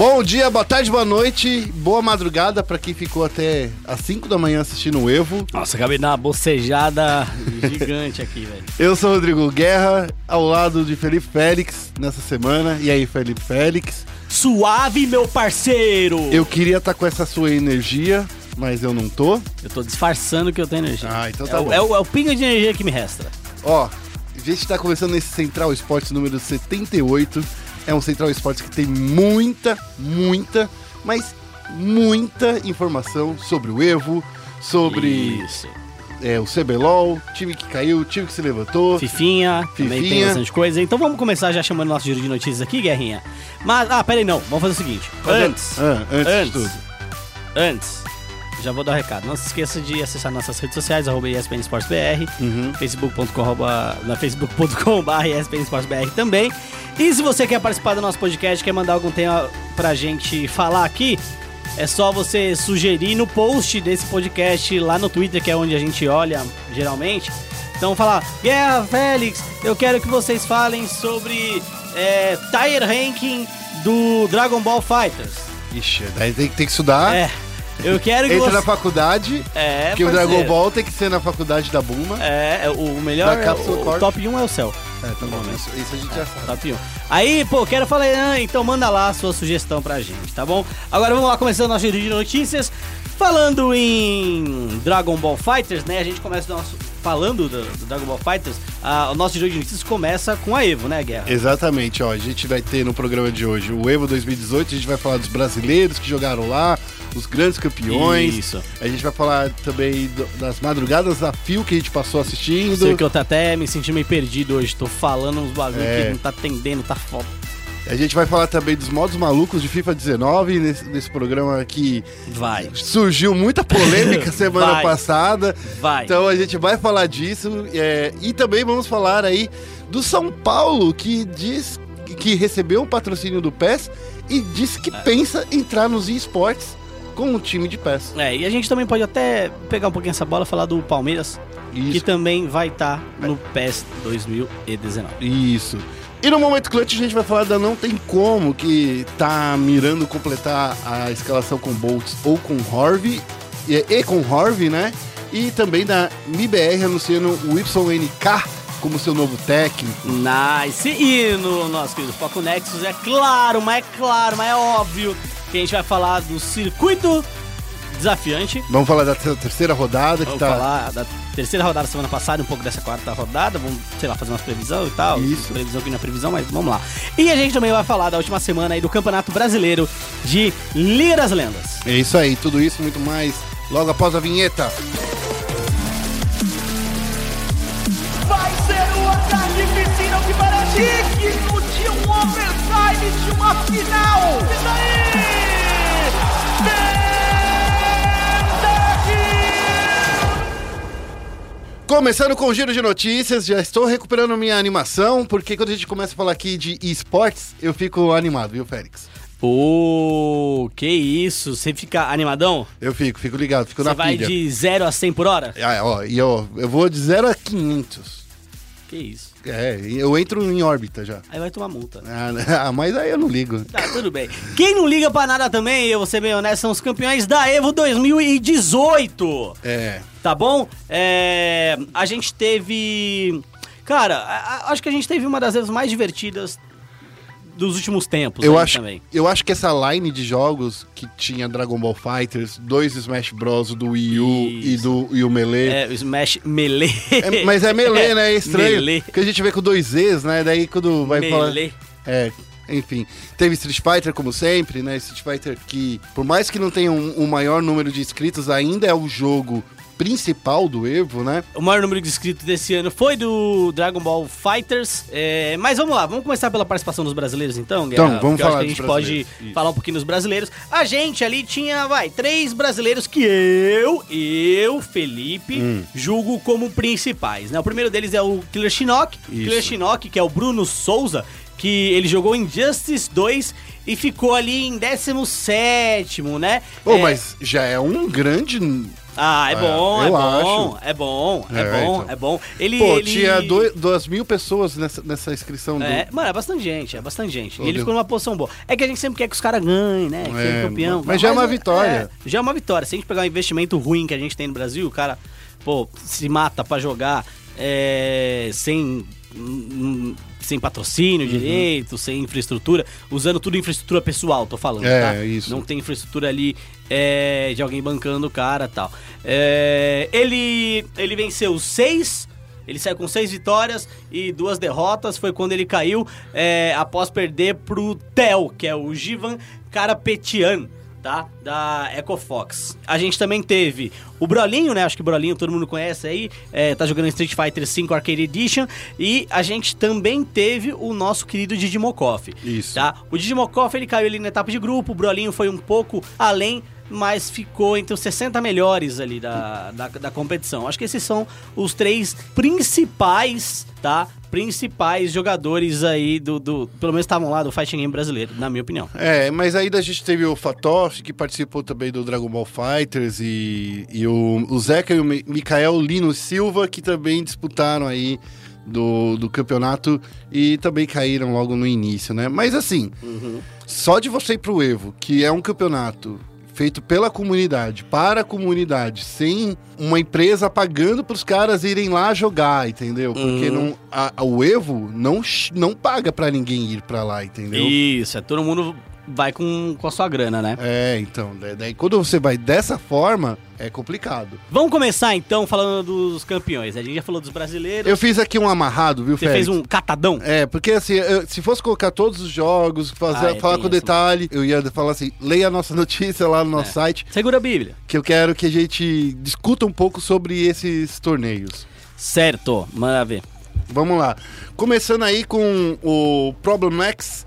Bom dia, boa tarde, boa noite, boa madrugada pra quem ficou até às 5 da manhã assistindo o Evo. Nossa, acabei de dar uma bocejada gigante aqui, velho. Eu sou o Rodrigo Guerra, ao lado de Felipe Félix nessa semana. E aí, Felipe Félix? Suave, meu parceiro! Eu queria estar com essa sua energia, mas eu não tô. Eu tô disfarçando que eu tenho energia. Ah, então tá é, o- bom. É o, é o pinga de energia que me resta. Ó, a gente tá começando nesse Central Esportes número 78. É um Central Esportes que tem muita, muita, mas muita informação sobre o Evo, sobre Isso. é, o CBLOL, time que caiu, time que se levantou. Fifinha, também tem Fifinha. bastante coisa. Então vamos começar já chamando nosso giro de notícias aqui, Guerrinha. Mas, ah, peraí, não. Vamos fazer o seguinte. Antes, Ah, antes, Antes. de tudo. antes, já vou dar o recado. Não se esqueça de acessar nossas redes sociais, arroba ESPN BR, Uhum. facebook.com, arroba- na facebook.com barra ESPN Esportes BR também. E se você quer participar do nosso podcast, quer mandar algum tema pra gente falar aqui, é só você sugerir no post desse podcast lá no Twitter, que é onde a gente olha geralmente. Então falar, Guerra Félix, eu quero que vocês falem sobre é, Tire Ranking do Dragon Ball Fighters. Ixi, daí tem, tem que estudar. É, eu quero que Entra você... na faculdade, É, que o. Dragon Ball tem que ser na faculdade da Buma. É, é, o melhor, Da o, o top 1 é o céu. É, tá bom, isso, isso a gente já sabe. Top 1. Aí, pô, quero falar, ah, então manda lá a sua sugestão pra gente, tá bom? Agora vamos lá, começando nosso giro de notícias. Falando em Dragon Ball Fighters, né? A gente começa o nosso. Falando do, do Dragon Ball Fighters, ah, o nosso giro de notícias começa com a Evo, né, Guerra? Exatamente, ó. A gente vai ter no programa de hoje o Evo 2018, a gente vai falar dos brasileiros que jogaram lá, os grandes campeões. Isso. A gente vai falar também do- das madrugadas da Fio que a gente passou assistindo. Sei que eu tô até me sentindo meio perdido hoje. Tô falando uns bagulho É. que não tá atendendo, tá foda. A gente vai falar também dos modos malucos de FIFA 19 nesse, nesse programa que Vai, surgiu muita polêmica semana Vai. passada. vai. Então a gente vai falar disso é, e também vamos falar aí do São Paulo que diz que recebeu o patrocínio do PES e disse que É. pensa entrar nos esportes com o time de PES. É, e a gente também pode até pegar um pouquinho essa bola e falar do Palmeiras, que Isso. também vai estar no PES 2019. Isso. E no momento clutch a gente vai falar da Não Tem Como, que tá mirando completar a escalação com Boltz ou com Harvey, e, e com Harvey, né? E também da MIBR anunciando o YNK como seu novo técnico. Nice! E no nosso querido Foco Nexus, é claro, mas é claro, mas é óbvio que a gente vai falar do circuito desafiante. Vamos falar da ter- terceira rodada que Vamos tá. falar da terceira rodada semana passada, um pouco dessa quarta rodada. Vamos, sei lá, fazer umas previsão e tal. Isso. Previsão que não é previsão, mas vamos lá. E a gente também vai falar da última semana aí do Campeonato Brasileiro de Liga das Lendas. É isso aí, tudo isso e muito mais logo após a vinheta. Vai ser um ataque piscina que digno de um overtime de uma final. E daí? Começando com o giro de notícias, já estou recuperando minha animação, porque quando a gente começa a falar aqui de esportes, eu fico animado, viu, Félix? Ô, que isso? Você fica animadão? Eu fico, fico ligado, fico Você na vai pilha. de 0 a 100 por hora? Ah, ó, e ó, eu vou de 0 a 500. Que isso? É, eu entro em órbita já. Aí vai tomar multa. Ah, ah, mas aí eu não ligo. Tá, tudo bem. Quem não liga pra nada também, eu vou ser bem honesto, são os campeões da Evo 2018. É, Tá bom? É, a gente teve. Cara, a- a- acho que a gente teve uma das vezes mais divertidas dos últimos tempos. eu acho, também. eu acho que essa line de jogos que tinha Dragon Ball Fighters, dois Smash Bros do Wii U e do e o Melee. É, o Smash Melee. É, mas é Melee, né? É estranho. Melee. Porque a gente vê com dois Zs, né? Daí quando vai falar. Melee. É, enfim. Teve Street Fighter, como sempre, né? Street Fighter que, por mais que não tenha um, um maior número de inscritos, ainda é o jogo principal do Evo, né? O maior número de inscritos desse ano foi do Dragon Ball Fighters. É, mas vamos lá, vamos começar pela participação dos brasileiros então, Guerra? Então, vamos falar que a gente pode. Isso. falar um pouquinho dos brasileiros. A gente ali tinha, vai, três brasileiros que eu, eu, Felipe, Hum. julgo como principais, né? O primeiro deles é o Killer Shinnok. Isso. Killer Shinnok, que é o Bruno Souza, que ele jogou Injustice 2 e ficou ali em 17, né? Pô, É, mas já é um grande. Ah, é É, bom, é eu bom, é bom, é, É, bom, então. é bom. Ele, Pô, ele... tinha dois, duas mil pessoas nessa, nessa inscrição do. É, mano, é bastante gente, é bastante gente. E ele Deus. ficou numa posição boa. É que a gente sempre quer que os caras ganhem, né? Que É, campeão. mas já é uma vitória. é, já é uma vitória. Se a gente pegar um investimento ruim que a gente tem no Brasil, o cara, pô, se mata pra jogar é, sem. Sem patrocínio Uhum. direito, sem infraestrutura, usando tudo infraestrutura pessoal, tô falando, É, tá? isso. Não tem infraestrutura ali é, de alguém bancando o cara e tal. É, ele, ele venceu seis. Ele saiu com seis vitórias e duas derrotas. Foi quando ele caiu é, após perder pro Tel, que é o Jivan Karapetian, tá? Da EcoFox. A gente também teve o Brolinho, né? Acho que o Brolinho todo mundo conhece aí. é, tá jogando Street Fighter V Arcade Edition. E a gente também teve o nosso querido Digimokov. Isso. Tá? O Digimokov ele caiu ali na etapa de grupo, o Brolinho foi um pouco além, mas ficou entre os 60 melhores ali da, da, da competição. Acho que esses são os três principais, tá? Principais jogadores aí do. do pelo menos estavam lá do Fighting Game brasileiro, na minha opinião. É, mas aí a gente teve o Fatoff, que participou também do Dragon Ball Fighters, e, e o, o Zeca e o Mi- Mikael Lino Silva, que também disputaram aí do, do campeonato e também caíram logo no início, né? Mas assim, só de você ir pro Evo, que é um campeonato feito pela comunidade, para a comunidade, sem uma empresa pagando pros caras irem lá jogar, entendeu? Porque Uhum. não, a- a- o Evo não, não paga pra ninguém ir pra lá, entendeu? Isso, é todo mundo vai com, com a sua grana, né? É, então, da- daí quando você vai dessa forma, é complicado. Vamos começar então falando dos campeões. A gente já falou dos brasileiros. Eu fiz aqui um amarrado, viu, Você Félix? fez um catadão? É, porque assim, eu- se fosse colocar todos os jogos, fazer, Ah, é, falar tem com detalhe, eu ia falar assim, leia a nossa notícia lá no nosso É. site, Segura a Bíblia. que eu quero que a gente discuta um pouco sobre esses torneios. Certo, manda ver. Vamos lá. Começando aí com o Problem X,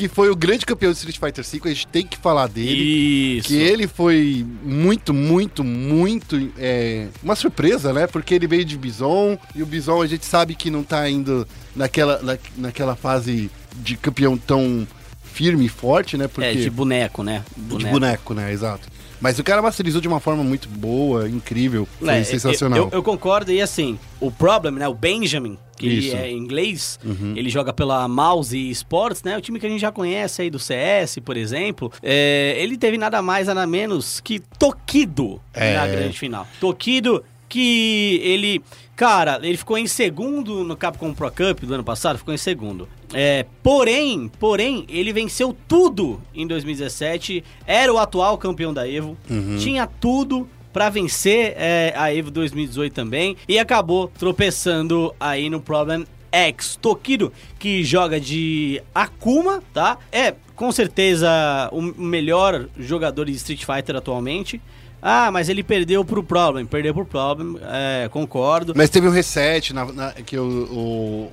que foi o grande campeão de Street Fighter V, a gente tem que falar dele. Isso. Que ele foi muito, muito, muito. é, uma surpresa, né? Porque ele veio de Bison e o Bison a gente sabe que não tá indo naquela, na, naquela fase de campeão tão firme e forte, né? Porque É, de boneco, né? de boneco, né? Exato. Mas o cara masterizou de uma forma muito boa, incrível. Foi É, sensacional. Eu, eu- eu concordo, e assim, o Problem, né? O Benjamin, que Isso. Uhum. é inglês, ele joga pela Mouse Sports, né? O time que a gente já conhece aí do CS, por exemplo. É, ele teve nada mais, nada menos que Tokido É. na grande final. Tokido que ele, cara, ele ficou em segundo no Capcom Pro Cup do ano passado, ficou em segundo. É, porém, porém, ele venceu tudo em 2017, era o atual campeão da Evo, tinha tudo pra vencer é, a Evo 2018 também e acabou tropeçando aí no Problem X. Tokido, que joga de Akuma, tá? É, com certeza, o melhor jogador de Street Fighter atualmente. Ah, mas ele perdeu pro Problem. Perdeu pro Problem, é, concordo. Mas teve um reset na, na- que o,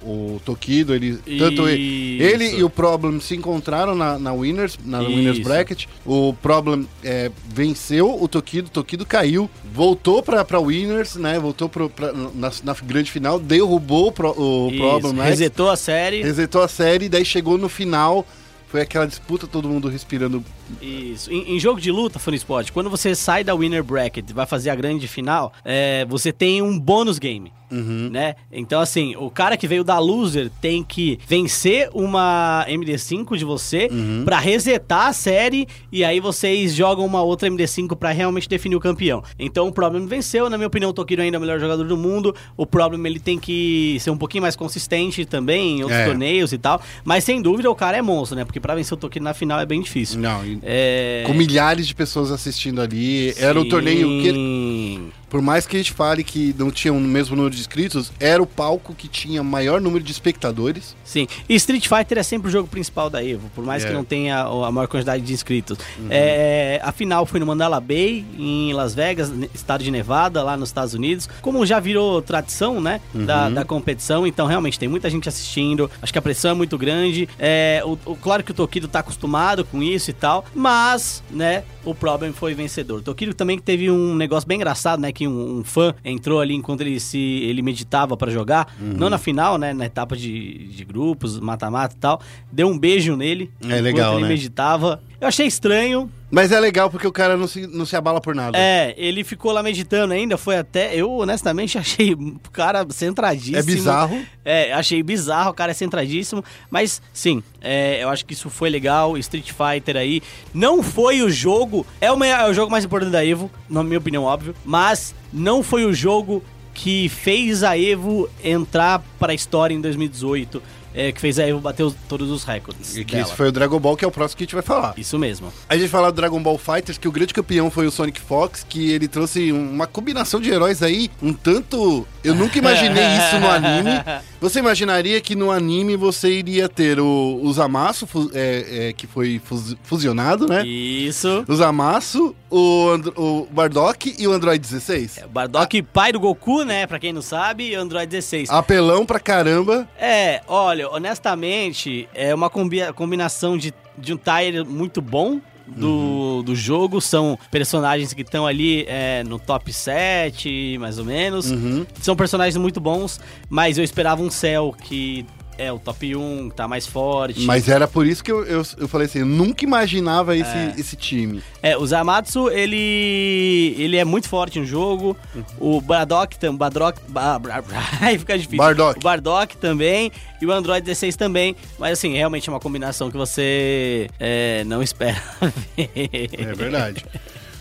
o, o Tokido, ele. Tanto ele, Isso. ele e o Problem se encontraram na, na Winners, na Winners Isso. Bracket. O Problem é, venceu o Tokido, o Tokido caiu, voltou pra, pra Winners, né? Voltou pro, pra, na, na grande final, derrubou o, Pro- o Isso, Problem X, resetou a série. resetou a série, daí chegou no final. Foi aquela disputa, todo mundo respirando. Isso. Em, em jogo de luta, Funny Spot, quando você sai da winner bracket e vai fazer a grande final, é, você tem um bônus game. Né? Então, assim, o cara que veio da loser tem que vencer uma MD5 de você pra resetar a série e aí vocês jogam uma outra MD5 pra realmente definir o campeão. Então, o Problem venceu. Na minha opinião, o Tokiro ainda é o melhor jogador do mundo. O Problem ele tem que ser um pouquinho mais consistente também em outros É. torneios e tal. Mas sem dúvida, o cara é monstro, né? Porque pra vencer o Tokiro na final é bem difícil. Não, É... com milhares de pessoas assistindo ali. Era um torneio que Sim. Por mais que a gente fale que não tinha o mesmo número de inscritos, era o palco que tinha maior número de espectadores. Sim. E Street Fighter é sempre o jogo principal da Evo, por mais É. que não tenha a maior quantidade de inscritos. É, a final foi no Mandala Bay, em Las Vegas, estado de Nevada, lá nos Estados Unidos. Como já virou tradição, né, da, da competição, então realmente tem muita gente assistindo. Acho que a pressão é muito grande. É, o, o- claro que o Tokido tá acostumado com isso e tal, mas, né, o Problem foi vencedor. Tokiro também teve um negócio bem engraçado, né? Que um, um fã entrou ali enquanto ele se ele meditava pra jogar. Uhum. Não na final, né? Na etapa de, de grupos, mata-mata e tal. Deu um beijo nele. É legal, enquanto ele né? meditava. Eu achei estranho. Mas é legal porque o cara não se, não se abala por nada. É, ele ficou lá meditando ainda. Foi até. Eu, honestamente, achei o cara centradíssimo. É bizarro. É, achei bizarro, o cara é centradíssimo. Mas, sim, é, eu acho que isso foi legal. Street Fighter aí. Não foi o jogo. É o, me- é o jogo mais importante da Evo, na minha opinião, óbvio. Mas não foi o jogo que fez a Evo entrar pra história em 2018. É, que fez a Evo bater os- todos os recordes. E que dela. esse foi o Dragon Ball, que é o próximo que a gente vai falar. Isso mesmo. A gente fala do Dragon Ball Fighters, que o grande campeão foi o Sonic Fox, que ele trouxe uma combinação de heróis aí, um tanto. Eu nunca imaginei isso no anime. Você imaginaria que no anime você iria ter o, o Zamasu, é, é, que foi fus- fusionado, né? Isso. O Zamasu, o, o Bardock e o Android 16. O Bardock, pai do Goku, né? Pra quem não sabe, e Android 16. Apelão pra caramba. É, olha, honestamente, é uma combi- combinação de, de um tire muito bom do, do jogo. São personagens que estão ali é, no top 7, mais ou menos. Uhum. São personagens muito bons, mas eu esperava um Cell que é o top 1, que tá mais forte. Mas era por isso que eu, eu, eu falei assim, eu nunca imaginava esse, É. esse time. É, o Zamatsu, ele ele é muito forte no jogo. O Bardock também, Badrock, ba, bra- bra- aí fica difícil. Bardock. O Bardock também e o Android 16 também. Mas assim, realmente é uma combinação que você é, não espera ver. É verdade.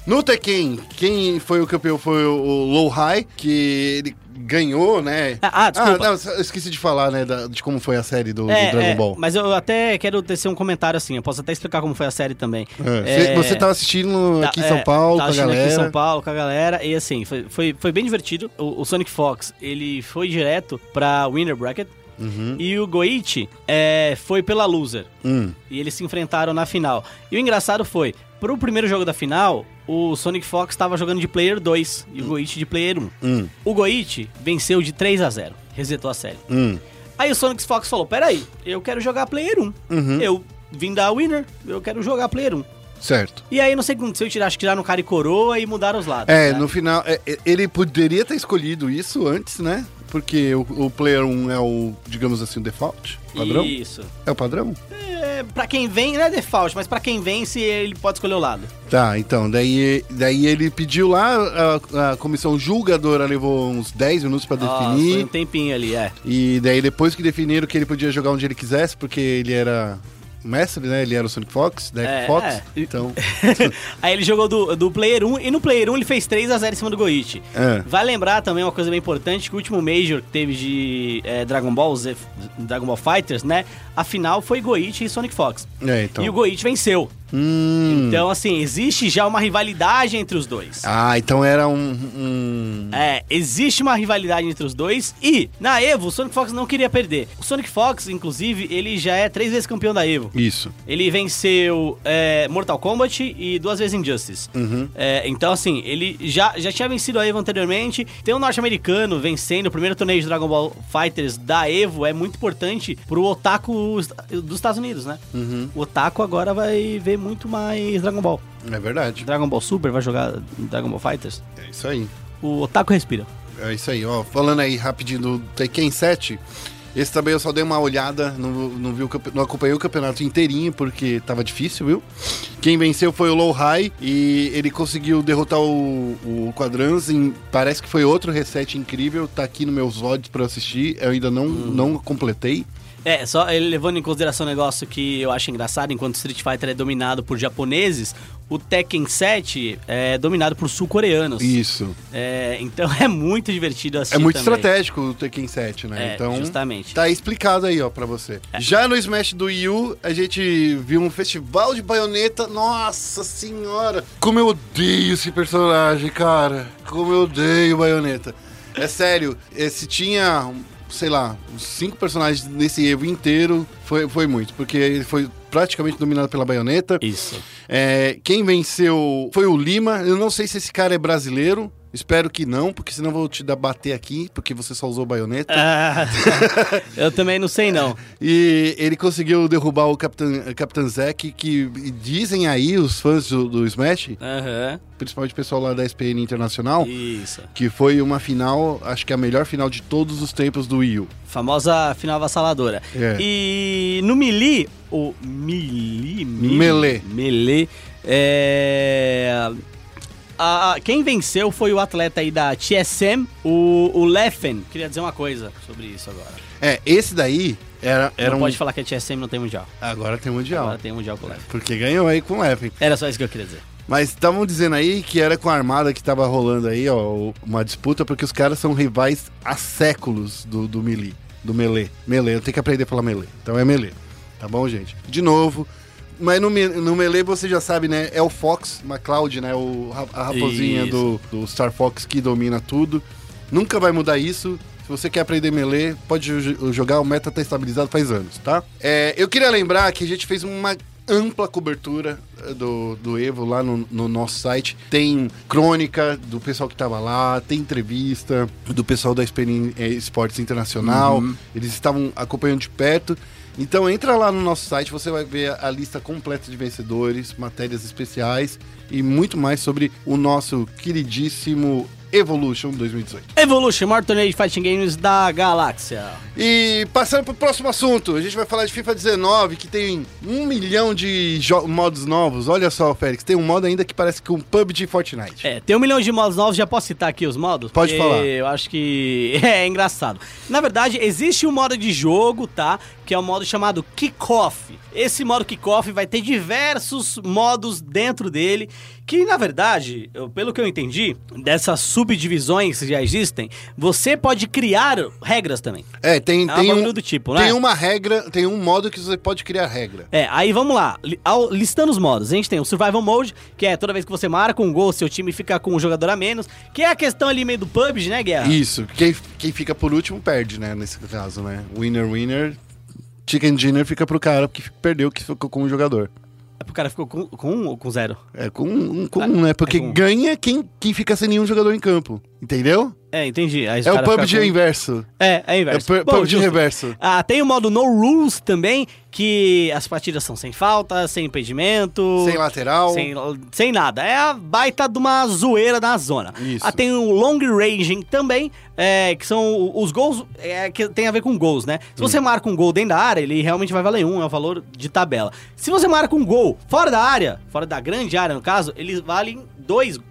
No Tekken, quem foi o campeão foi o Low High, que ele ganhou, né? Ah, ah, desculpa. não, eu esqueci de falar, né, da- de como foi a série do, do É, Dragon é, Ball. mas eu até quero tecer um comentário assim. Eu posso até explicar como foi a série também. É, Você, você tava assistindo Tá, aqui em é, São Paulo com a assistindo galera. aqui em São Paulo com a galera. E assim, foi, foi, foi bem divertido. O, o Sonic Fox, ele foi direto pra Winner Bracket. Uhum. E o Goichi é, foi pela loser. Hum, E eles se enfrentaram na final. E o engraçado foi, pro primeiro jogo da final, o Sonic Fox estava jogando de player 2 e o Goichi de player 1. hum, O Goichi venceu de 3 a 0 resetou a série. hum. Aí o Sonic Fox falou: Peraí, eu quero jogar player 1. Uhum. Eu vim da Winner, eu quero jogar player 1. Certo. E aí, não sei o que aconteceu, tiraram- acho que tiraram cara e coroa e mudaram os lados. É, né? no final, é, é, ele poderia ter escolhido isso antes, né? Porque o, o Player 1 é o, digamos assim, o default, padrão. Isso. É o padrão? É, pra quem vem, não é default, mas pra quem vence, ele pode escolher o lado. Tá, então, daí, daí ele pediu lá, a, a comissão julgadora levou uns 10 minutos pra Nossa, definir. foi um tempinho ali, é. E daí depois que definiram que ele podia jogar onde ele quisesse, porque ele era mestre, né? Ele era o Sonic Fox, Deck É, Fox. é. Então, Aí ele jogou do, do Player 1 e no Player 1 ele fez 3 a 0 em cima do Goichi. É. Vai lembrar também uma coisa bem importante, que o último Major que teve de é, Dragon Ball Z, Dragon Ball Fighters, né? A final foi Goichi e Sonic Fox. é, então. E o Goichi venceu. Hum. Então, assim, existe já uma rivalidade entre os dois. Ah, então era um. um- É, existe uma rivalidade entre os dois e na Evo o Sonic Fox não queria perder. O Sonic Fox, inclusive, ele já é três vezes campeão da Evo. Isso. Ele venceu é, Mortal Kombat e duas vezes Injustice. Uhum. É, então, assim, ele já, já tinha vencido a Evo anteriormente. Tem um norte-americano vencendo o primeiro torneio de Dragon Ball Fighters da Evo. É muito importante pro otaku dos Estados Unidos, né? Uhum. O otaku agora vai ver muito mais Dragon Ball. É verdade. Dragon Ball Super vai jogar Dragon Ball Fighters. É isso aí. O otaku respira. É isso aí, ó. Falando aí rapidinho do Tekken 7. Esse também eu só dei uma olhada, não, não, vi o não acompanhei o campeonato inteirinho porque tava difícil, viu? Quem venceu foi o Low High e ele conseguiu derrotar o, o Quadrans em. Parece que foi outro reset incrível, tá aqui nos meus VODs pra assistir. Eu ainda não, não completei. É, só levando em consideração um negócio que eu acho engraçado, enquanto Street Fighter é dominado por japoneses, o Tekken 7 é dominado por sul-coreanos. Isso. É, então é muito divertido assistir É muito também. estratégico o Tekken 7, né? É, então. justamente. Tá explicado aí, ó, pra você. Já no Smash do Wii U, a gente viu um festival de baioneta. Nossa senhora! Como eu odeio esse personagem, cara! Como eu odeio baioneta. É sério, se tinha, sei lá, cinco personagens nesse Evo inteiro, foi, foi muito, porque ele foi praticamente dominado pela baioneta. Isso. É, quem venceu foi o Lima. Eu não sei se esse cara é brasileiro. Espero que não, porque senão vou te dar bater aqui, porque você só usou baioneta. Ah, eu também não sei não. E ele conseguiu derrubar o Capitão, Capitão Zack, que dizem aí os fãs do, do Smash, Aham. principalmente o pessoal lá da SPN Internacional, Isso. que foi uma final, acho que a melhor final de todos os tempos do Wii U. Famosa final avassaladora. É. E no Melee, o Melee, Melee, Melee. Melee, é... a- quem venceu foi o atleta aí da TSM, o, o Leffen. Queria dizer uma coisa sobre isso agora. É, esse daí era, era não um... pode falar que a TSM não tem mundial. Agora tem Mundial. Agora tem mundial com o Leffen. Porque ganhou aí com o Leffen. Era só isso que eu queria dizer. Mas estavam dizendo aí que era com a armada que tava rolando aí, ó, uma disputa, porque os caras são rivais há séculos do, do Melee, do Melee. Melee, eu tenho que aprender a falar Melee. Então é Melee, tá bom, gente? De novo, mas no, no Melee você já sabe, né? É o Fox McCloud, né? O, a raposinha do, do Star Fox que domina tudo. Nunca vai mudar isso. Se você quer aprender Melee, pode jo- jogar, o meta tá estabilizado faz anos, tá? É, eu queria lembrar que a gente fez uma ampla cobertura eh, do, do Evo lá no, no nosso site. Tem crônica do pessoal que tava lá, tem entrevista do pessoal da SPN eh, Esportes Internacional. Eles estavam acompanhando de perto. Então entra lá no nosso site, você vai ver a lista completa de vencedores, matérias especiais e muito mais sobre o nosso queridíssimo Evolution 2018. Evolution, maior torneio de fighting games da galáxia. E passando pro próximo assunto, a gente vai falar de FIFA 19, que tem um milhão de modos novos. Olha só, Félix, tem um modo ainda que parece com PUBG e Fortnite. É, tem um milhão de modos novos, já posso citar aqui os modos? Pode falar. Eu acho que é engraçado. Na verdade, existe um modo de jogo, tá? Que é o modo chamado Kickoff. Esse modo Kickoff vai ter diversos modos dentro dele, que na verdade, eu- pelo que eu entendi, dessas subdivisões que já existem, você pode criar regras também. É, tem, É tem, um um, do tipo, né? tem uma regra, tem um modo que você pode criar regra. É, aí vamos lá. Listando os modos. A gente tem o Survival Mode, que é toda vez que você marca um gol, seu time fica com um jogador a menos. Que é a questão ali meio do PUBG, né, Guerra? Isso, quem, quem fica por último perde, né, nesse caso, né? Winner, winner, chicken dinner fica pro cara que perdeu, que ficou com o jogador. O cara ficou com, com um ou com zero? É com um, com um, né? Porque é com um. ganha quem, quem fica sem nenhum jogador em campo, entendeu? É, entendi. Aí É o PUBG com- inverso. É, é inverso. É Bom, PUBG justo. reverso. Ah, tem o modo No Rules também, que as partidas são sem falta, sem impedimento. Sem lateral. Sem, sem nada. É a baita de uma zoeira na zona. Isso. Ah, tem o Long Ranging também, é, que são os gols, é, que tem a ver com gols, né? Se Hum. você marca um gol dentro da área, ele realmente vai valer um, é o valor de tabela. Se você marca um gol fora da área, fora da grande área no caso, eles valem dois gols,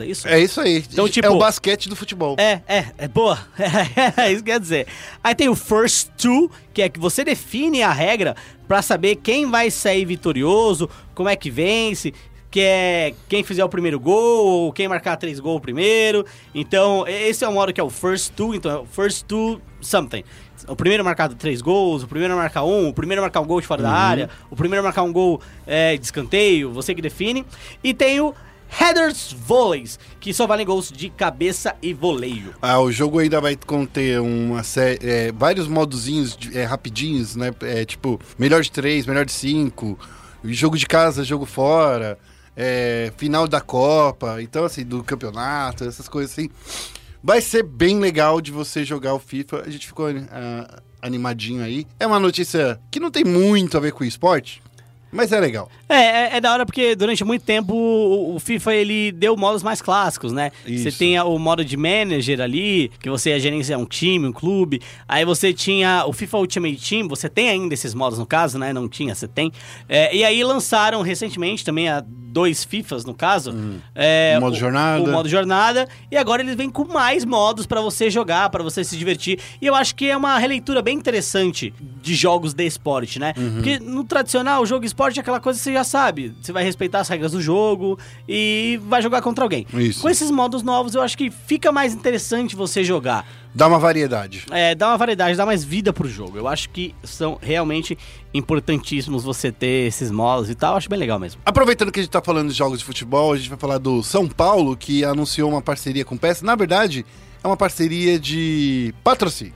é isso? É isso aí. Então, tipo- é o basquete do futebol. É, é, é boa. É isso que quer dizer. Aí tem o First Two, que é que você define a regra pra saber quem vai sair vitorioso, como é que vence, que é quem fizer o primeiro gol, ou quem marcar três gols primeiro. Então, esse é o modo que é o First Two, então é o First Two something. O primeiro a marcar três gols, o primeiro a marcar um, o primeiro a marcar um gol de fora da área, o primeiro a marcar um gol é, de escanteio, você que define. E tem o Headers Volleys, que só valem gols de cabeça e voleio. Ah, o jogo ainda vai conter uma série, é, vários modozinhos de- é, rapidinhos, né? É, tipo, melhor de três, melhor de cinco, jogo de casa, jogo fora, é, final da Copa, então assim, do campeonato, essas coisas assim. Vai ser bem legal de você jogar o FIFA. A gente ficou ah, animadinho aí. É uma notícia que não tem muito a ver com esporte, mas é legal. É, é, é da hora porque durante muito tempo o, o FIFA ele deu modos mais clássicos, né? Você Isso. tem a- o modo de manager ali, que você ia gerenciar um time, um clube. Aí você tinha o FIFA Ultimate Team, você tem ainda esses modos no caso, né? Não tinha, você tem. É, e aí lançaram recentemente também a dois FIFAs no caso. É, O modo jornada. O modo jornada. E agora eles vêm com mais modos pra você jogar, pra você se divertir. E eu acho que é uma releitura bem interessante de jogos de esporte, né? Uhum. Porque no tradicional, o jogo esporte é aquela coisa que você já sabe. Você vai respeitar as regras do jogo e vai jogar contra alguém. Isso. Com esses modos novos, eu acho que fica mais interessante você jogar. Dá uma variedade. É, dá uma variedade, dá mais vida pro jogo. Eu acho que são realmente importantíssimos você ter esses modos e tal. Eu acho bem legal mesmo. Aproveitando que a gente tá falando de jogos de futebol, a gente vai falar do São Paulo, que anunciou uma parceria com o PES. Na verdade, é uma parceria de patrocínio.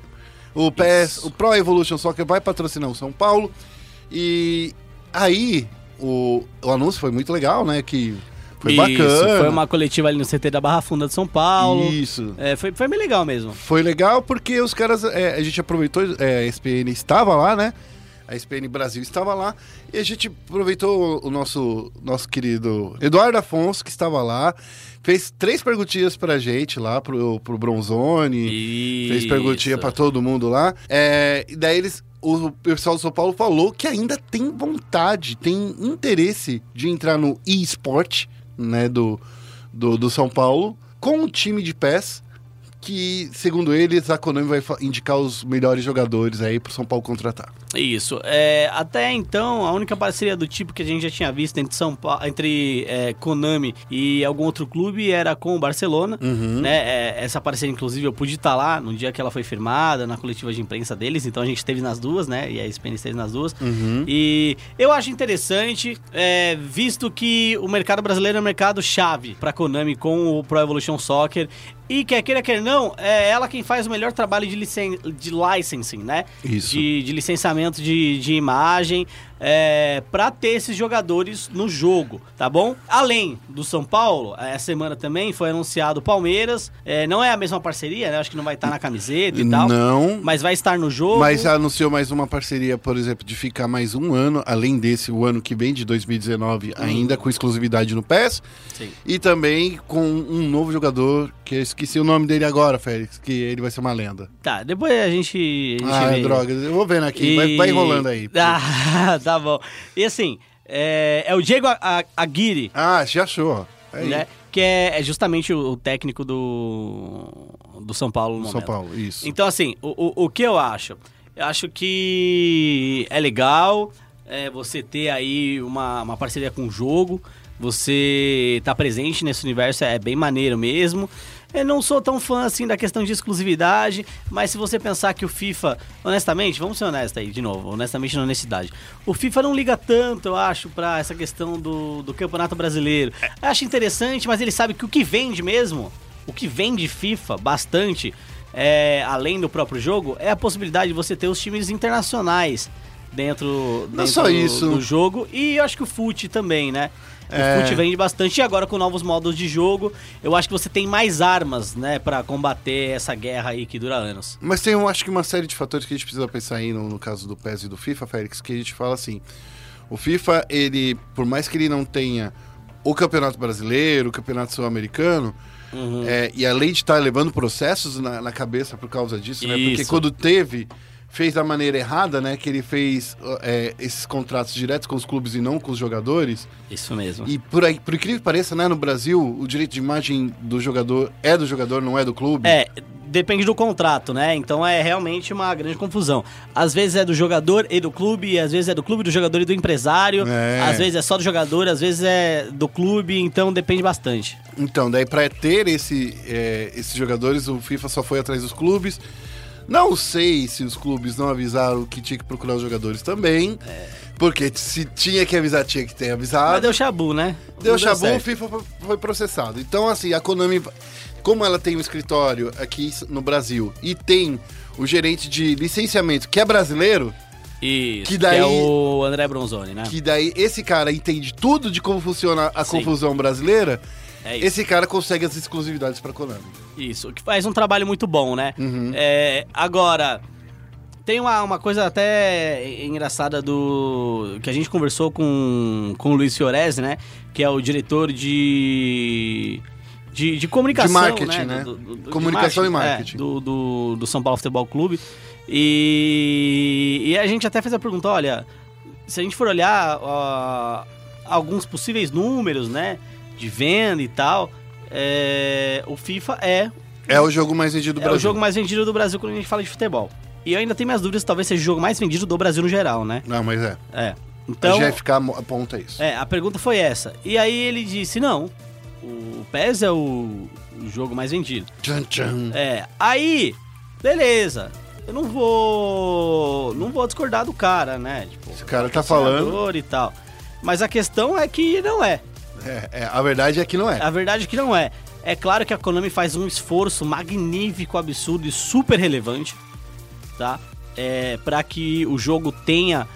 O PES, o Pro Evolution Soccer vai patrocinar o São Paulo. E aí, o, o anúncio foi muito legal, né? Que Foi Isso, bacana. Foi uma coletiva ali no CT da Barra Funda de São Paulo. Isso. É, foi, foi bem legal mesmo. Foi legal porque os caras. é, a gente aproveitou, é, a SPN estava lá, né? A SPN Brasil estava lá. E a gente aproveitou o nosso, nosso querido Eduardo Afonso, que estava lá. Fez três perguntinhas pra gente lá, pro, pro Bronzone. Fez perguntinha pra todo mundo lá. É, e daí eles. O pessoal do São Paulo falou que ainda tem vontade, tem interesse de entrar no e-sport, né, do, do, do São Paulo, com o time de pés, que, segundo eles, a Konami vai indicar os melhores jogadores aí pro São Paulo contratar. Isso. É, até então, a única parceria do tipo que a gente já tinha visto entre, São Paulo, entre é, Konami e algum outro clube era com o Barcelona. Né? É, essa parceria, inclusive, eu pude estar lá no dia que ela foi firmada, na coletiva de imprensa deles. Então a gente esteve nas duas, né? E a SPN esteve nas duas. E eu acho interessante, é, visto que o mercado brasileiro é um mercado chave para Konami com o Pro Evolution Soccer. E quer queira, quer não, é ela quem faz o melhor trabalho de, licen de licensing, né? Isso. De, de licenciamento de, de imagem é, para ter esses jogadores no jogo, tá bom? Além do São Paulo, essa semana também foi anunciado o Palmeiras. É, não é a mesma parceria, né? Acho que não vai estar na camiseta e tal. Não. Mas vai estar no jogo. Mas anunciou mais uma parceria, por exemplo, de ficar mais um ano, além desse, o ano que vem, de 2019, ainda com exclusividade no PES. Sim. E também com um novo jogador, que eu esqueci o nome dele agora, Félix, que ele vai ser uma lenda. Tá, depois a gente. A gente Ah, vê. droga, eu vou vendo aqui, E- vai, vai enrolando aí. Ah, tá bom. E assim, é, é o Diego Aguirre, Ah, já achou. Aí, né? Que é, é justamente o, o técnico do, do São Paulo no São momento. Paulo, isso. Então, assim, o, o, o que eu acho? Eu acho que é legal é, você ter aí uma, uma parceria com o jogo, você tá presente nesse universo, é bem maneiro mesmo. Eu não sou tão fã assim da questão de exclusividade, mas se você pensar que o FIFA, honestamente, vamos ser honestos aí de novo, honestamente na honestidade. O FIFA não liga tanto, eu acho, pra essa questão do, do Campeonato Brasileiro. Eu acho interessante, mas ele sabe que o que vende mesmo, o que vende FIFA bastante, é, além do próprio jogo, é a possibilidade de você ter os times internacionais dentro, Não dentro só do- isso. do jogo. E eu acho que o FUT também, né? O É. FUT vende bastante. E agora com novos modos de jogo, eu acho que você tem mais armas, né? Pra combater essa guerra aí que dura anos. Mas tem, eu acho que uma série de fatores que a gente precisa pensar aí no, no caso do PES e do FIFA, Félix, que a gente fala assim, o FIFA, ele, por mais que ele não tenha o Campeonato Brasileiro, o Campeonato Sul-Americano, Uhum. é, e além de estar levando processos na, na cabeça por causa disso, né? Porque quando teve, fez da maneira errada, né? Que ele fez é, esses contratos diretos com os clubes e não com os jogadores. Isso mesmo. E por, aí, por incrível que pareça, né? No Brasil, o direito de imagem do jogador é do jogador, não é do clube. É, depende do contrato, né? Então é realmente uma grande confusão. Às vezes é do jogador e do clube, às vezes é do clube, do jogador e do empresário, É. às vezes é só do jogador, às vezes é do clube, então depende bastante. Então, daí pra ter esse, é, esses jogadores, o FIFA só foi atrás dos clubes. Não sei se os clubes não avisaram que tinha que procurar os jogadores também. Porque se tinha que avisar, tinha que ter avisado. Mas deu chabu, né? Deu Não chabu, o certo. FIFA foi- processado. Então, assim, a Konami, como ela tem um escritório aqui no Brasil e tem o gerente de licenciamento, que é brasileiro, Isso, Que que, daí- é o André Bronzoni, né? que daí esse cara entende tudo de como funciona a Sim. confusão brasileira, É isso. esse cara consegue as exclusividades pra Konami. Isso, que faz um trabalho muito bom, né? Uhum. É, agora, tem uma, uma coisa até engraçada do. que a gente conversou com, com o Luiz Fiorese, né? Que é o diretor de. De, de comunicação, De marketing, né? né? Do- do- do- Comunicação e é, marketing. do, do, do São Paulo Futebol Clube. E, e a gente até fez a pergunta: olha, se a gente for olhar ó, alguns possíveis números, né? De venda e tal, é, o FIFA é É o jogo mais vendido do é Brasil. o jogo mais vendido do Brasil quando a gente fala de futebol. E eu ainda tenho minhas dúvidas, talvez seja o jogo mais vendido do Brasil no geral, né? Não, mas é. É. Então, a GFK mo- aponta isso. é, a pergunta foi essa. E aí ele disse, não, o PES é o, o jogo mais vendido. Tchan, tchan. É, aí, beleza. Eu não vou, não vou discordar do cara, né? Tipo, Esse cara tá falando. e tal. Mas a questão é que não é. É, é, a verdade é que não é. A verdade é que não é. É claro que a Konami faz um esforço magnífico, absurdo e super relevante, tá? É, para que o jogo tenha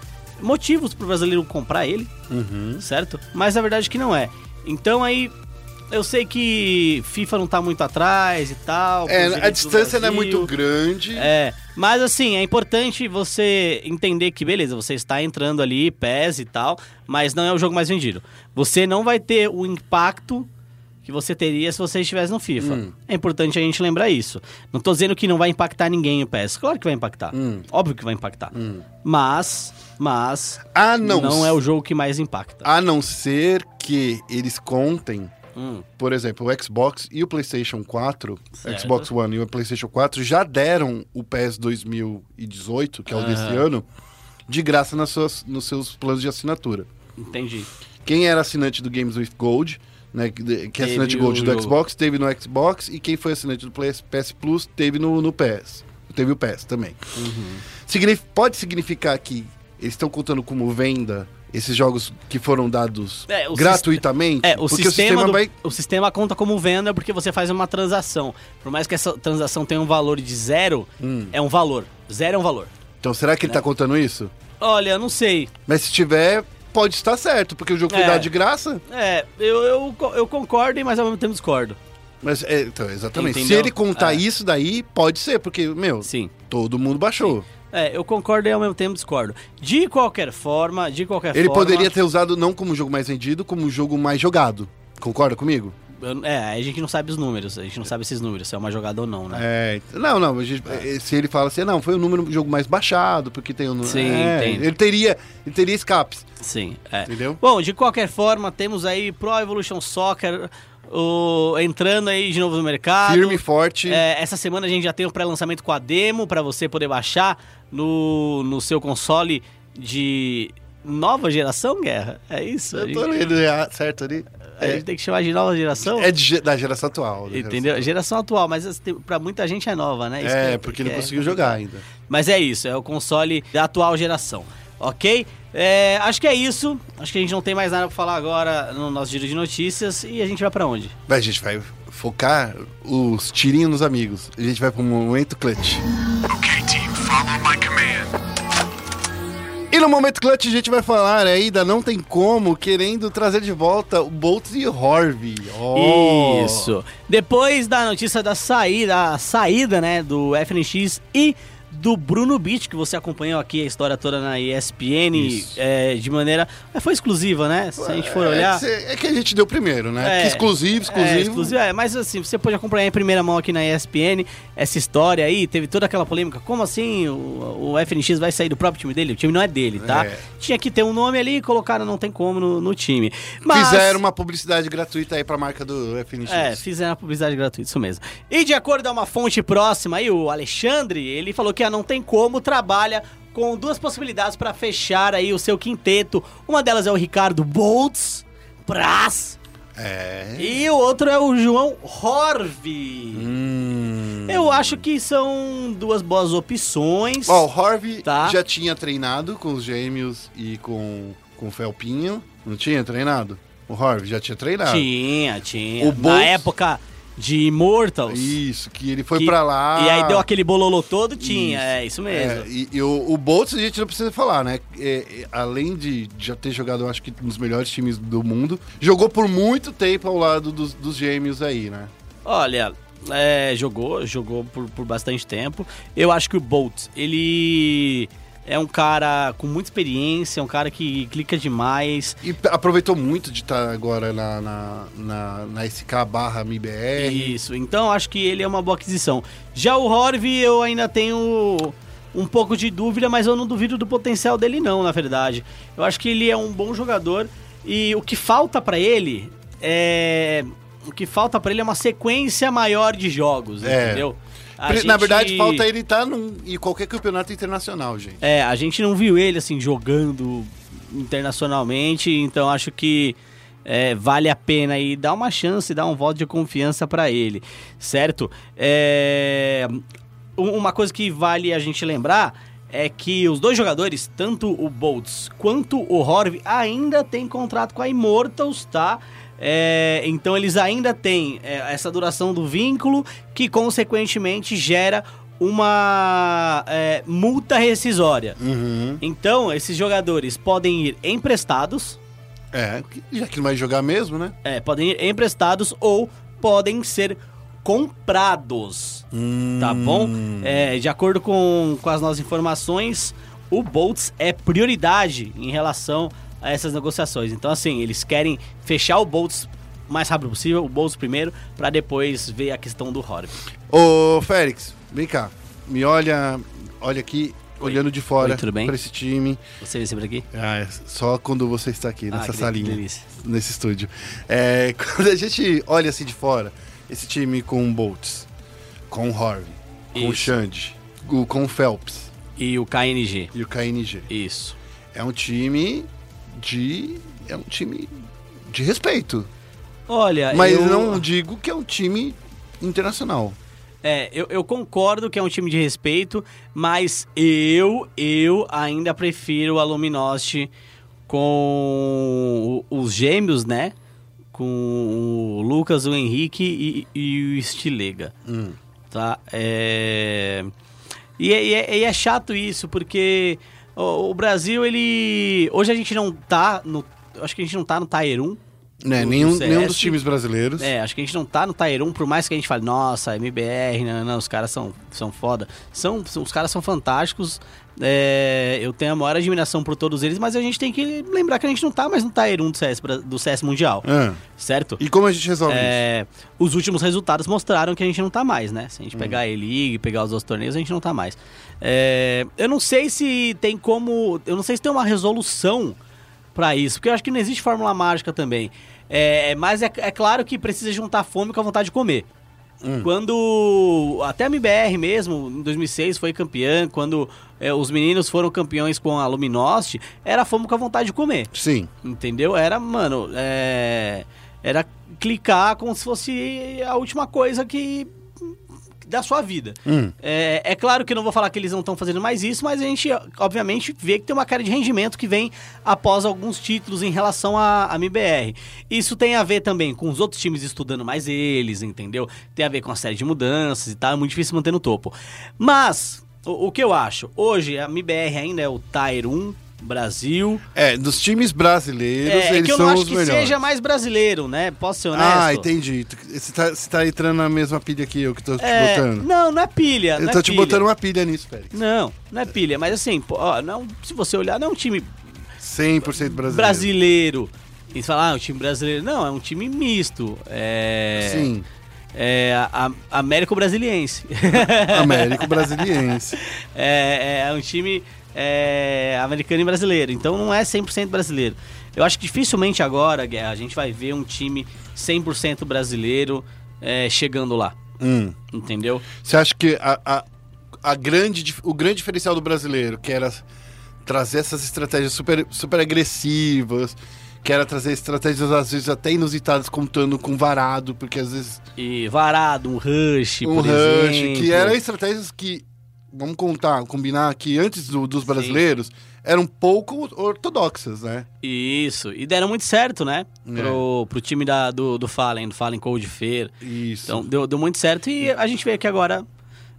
motivos pro brasileiro comprar ele, Uhum. certo? Mas a verdade é que não é. Então aí eu sei que FIFA não tá muito atrás e tal. É, a distância não é muito grande. É, mas assim, é importante você entender que, beleza, você está entrando ali, PES e tal, mas não é o jogo mais vendido. Você não vai ter o impacto que você teria se você estivesse no FIFA. Hum. É importante a gente lembrar isso. Não tô dizendo que não vai impactar ninguém o PES. Claro que vai impactar. Hum. Óbvio que vai impactar. Mas, mas, A não, não é o jogo que mais impacta. A não ser que eles contem, Hum, por exemplo, o Xbox e o PlayStation 4, Certo. Xbox One e o PlayStation 4 já deram o PES 2018, que é o desse Aham. ano, de graça nas suas, nos seus planos de assinatura. entendi. Quem era assinante do Games with Gold, né, que, é Teve assinante Gold do jogo. Xbox, teve no Xbox, e quem foi assinante do PS, PS Plus, teve no, no PS. Teve o PS também. Uhum. Signif- pode significar que eles estão contando como venda esses jogos que foram dados É, gratuitamente? É, o sistema, o sistema do- vai. o sistema conta como venda porque você faz uma transação. Por mais que essa transação tenha um valor de zero, Hum. é um valor. Zero é um valor. Então será que ele Né? tá contando isso? Olha, eu não sei. Mas se tiver, pode estar certo, porque o jogo foi É. dado de graça. É, eu, eu, eu concordo, mas ao mesmo tempo discordo. Mas, é, então, exatamente. Se Entendeu? ele contar É. isso daí, pode ser, porque, meu, Sim. todo mundo baixou. É, eu concordo e ao mesmo tempo discordo. De qualquer forma, de qualquer Ele forma... poderia ter usado não como jogo mais vendido, como jogo mais jogado. Concorda comigo? É, a gente não sabe os números. A gente não sabe esses números, se é uma jogada ou não, né? É, não, não, a gente- eh, se ele fala assim, não, foi o número do jogo mais baixado, porque tem o número. Sim, é, ele teria, ele teria escapes, Sim, é. entendeu? Bom, de qualquer forma, temos aí Pro Evolution Soccer o- entrando aí de novo no mercado. Firme e forte. É, essa semana a gente já tem o pré-lançamento com a demo para você poder baixar no, no seu console de nova geração, Guerra? É isso? A Eu gente, tô lendo certo ali. a É, gente tem que chamar de nova geração? é de da geração atual. da Entendeu? geração Geração atual, mas assim, pra muita gente é nova, né? Isso que É, porque que não é conseguiu jogar ainda. Mas é isso, é o console da atual geração, ok? É, acho que é isso. Acho que a gente não tem mais nada pra falar agora no nosso giro de notícias. E a gente vai pra onde? A gente vai focar os tirinhos nos amigos. A gente vai pro momento clutch. Okay, team, follow my command. E no momento clutch a gente vai falar aí da Não Tem Como, querendo trazer de volta o Boltz e o Horvey. Oh. Isso. Depois da notícia da saída, a saída, né, do FNX e do Bruno Beach, que você acompanhou aqui a história toda na ESPN é, de maneira. é, Foi exclusiva, né? Se a gente for É olhar. cê- É, que a gente deu primeiro, né? É. Exclusivo, exclusivo. É, exclusivo, é, mas assim, você pode acompanhar em primeira mão aqui na ESPN essa história aí, teve toda aquela polêmica, como assim o, o FNX vai sair do próprio time dele? O time não é dele, tá? É. Tinha que ter um nome ali e colocaram não tem como no, no time. Mas, Fizeram uma publicidade gratuita aí pra marca do FNX. É, fizeram a publicidade gratuita, isso mesmo. E de acordo a uma fonte próxima aí, o Alexandre, ele falou que a não tem como trabalha com duas possibilidades pra fechar aí o seu quinteto. Uma delas é o Ricardo Boltz, Praz, É. e o outro é o João Horvi. Hum. Eu acho que são duas boas opções. Ó, o Harvey Tá. já tinha treinado com os gêmeos e com, com o Felpinho. Não tinha treinado? O Harvey já tinha treinado. Tinha, tinha. O Na Boltz- época de Immortals. Isso, que ele foi que- pra lá. E aí deu aquele bololô todo, tinha. Isso. É, isso mesmo. É, e, e o, o Boltz a gente não precisa falar, né? É, é, além de já ter jogado, eu acho que um dos melhores times do mundo, jogou por muito tempo ao lado dos, dos gêmeos aí, né? Olha, é, jogou, jogou por, por bastante tempo. Eu acho que o Bolt, ele é um cara com muita experiência, é um cara que clica demais. E aproveitou muito de estar agora na, na, na, na SK barra MIBR. Isso, então acho que ele é uma boa aquisição. Já o Horvey eu ainda tenho um pouco de dúvida, mas eu não duvido do potencial dele não, na verdade. Eu acho que ele é um bom jogador e o que falta pra ele é o que falta pra ele é uma sequência maior de jogos, É. entendeu? A Na gente- verdade, falta ele estar num, em qualquer campeonato internacional, gente. É, a gente não viu ele assim jogando internacionalmente, então acho que é, vale a pena aí dar uma chance, dar um voto de confiança pra ele, certo? É, um- uma coisa que vale a gente lembrar é que os dois jogadores, tanto o Boltz quanto o Horv, ainda têm contrato com a Immortals, tá? É, então eles ainda têm é, essa duração do vínculo que consequentemente gera uma é, multa rescisória. Uhum. Então esses jogadores podem ir emprestados É, já que não vai jogar mesmo, né? É, podem ir emprestados ou podem ser comprados. Tá bom? É, de acordo com, com as nossas informações, o Bolts é prioridade em relação a essas negociações. Então, assim, eles querem fechar o Bolts o mais rápido possível, o Bolts primeiro, pra depois ver a questão do Horby. Ô, Félix, vem cá. Me olha, olha aqui, olhando de fora Oi, pra esse time. Você vê sempre aqui? Ah, é só quando você está aqui, Ah, nessa que salinha, nesse estúdio. É, quando a gente olha assim de fora, esse time com o Boltz, com o Harvey, com o. Xande, com o Phelps E o KNG. e o KNG. Isso. É um time de. É um time de respeito. Olha, Mas eu... não digo que é um time internacional. É, eu, eu concordo que é um time de respeito, mas eu, eu ainda prefiro a Luminosity com os gêmeos, né? Com o Lucas, o Henrique e, e o Stilega, tá? É... E, é, e é- e é chato isso, porque o, o Brasil, ele... Hoje a gente não tá no... Acho que a gente não tá no Tier 1, Né? Do- nenhum, do nenhum dos times brasileiros. é, acho que a gente não tá no Tier 1, por mais que a gente fale, nossa, MBR, não, não, os caras são, são foda. São, são- os caras são fantásticos. é, eu tenho a maior admiração por todos eles, mas a gente tem que lembrar que a gente não tá mais no Tier 1 do CS, do CS Mundial, Ah, certo? E como a gente resolve isso? É, os últimos resultados mostraram que a gente não tá mais, né? Se a Hum. gente pegar a E-League, pegar os outros torneios, a gente não tá mais. É, eu não sei se tem como. Eu não sei se tem uma resolução pra isso, porque eu acho que não existe fórmula mágica também. É, mas é, é claro que precisa juntar fome com a vontade de comer. Quando até a MBR mesmo, em 2006, foi campeã, quando é, os meninos foram campeões com a Luminosity, era fome com a vontade de comer. Sim. Entendeu? Era, mano, é... Era clicar como se fosse a última coisa que... Da sua vida. Hum. É, é claro que eu não vou falar que eles não estão fazendo mais isso, mas a gente, obviamente, vê que tem uma cara de rendimento que vem após alguns títulos em relação à à MBR. Isso tem a ver também com os outros times estudando mais eles, entendeu? Tem a ver com a série de mudanças e tal, é muito difícil manter no topo. Mas, o, o que eu acho? Hoje, a MBR ainda é o Tier 1 Brasil. É, dos times brasileiros, É, é eles que eu são não acho os que melhores. seja mais brasileiro, né? Posso ser honesto? Ah, entendi. Você tá, você tá entrando na mesma pilha que eu que tô te É, botando. não, não é pilha. eu não tô é te pilha. botando uma pilha nisso, Félix. Não, não é pilha, mas assim, ó, não, se você olhar, não é um time 100% brasileiro. brasileiro. E você fala, ah, é um time brasileiro. Não, é um time misto. É. Sim. É a, a Américo Brasiliense. Américo Brasiliense. é, é um time é, americano e brasileiro. Então não é 100% brasileiro. Eu acho que dificilmente agora, Guerra, a gente vai ver um time 100% brasileiro é, chegando lá. Hum. Entendeu? Você acha que a, a, a grande, o grande diferencial do brasileiro, que era trazer essas estratégias super, super agressivas, que era trazer estratégias às vezes até inusitadas, contando com varado, porque às vezes E varado, um rush, um por rush, exemplo. que eram estratégias que, vamos contar, combinar que antes do- dos brasileiros, eram pouco ortodoxas, né? Isso, e deram muito certo, né? É. Pro, pro time da, do, do Fallen, do Fallen Cold Fear. Isso. Então deu, deu muito certo e a gente vê que agora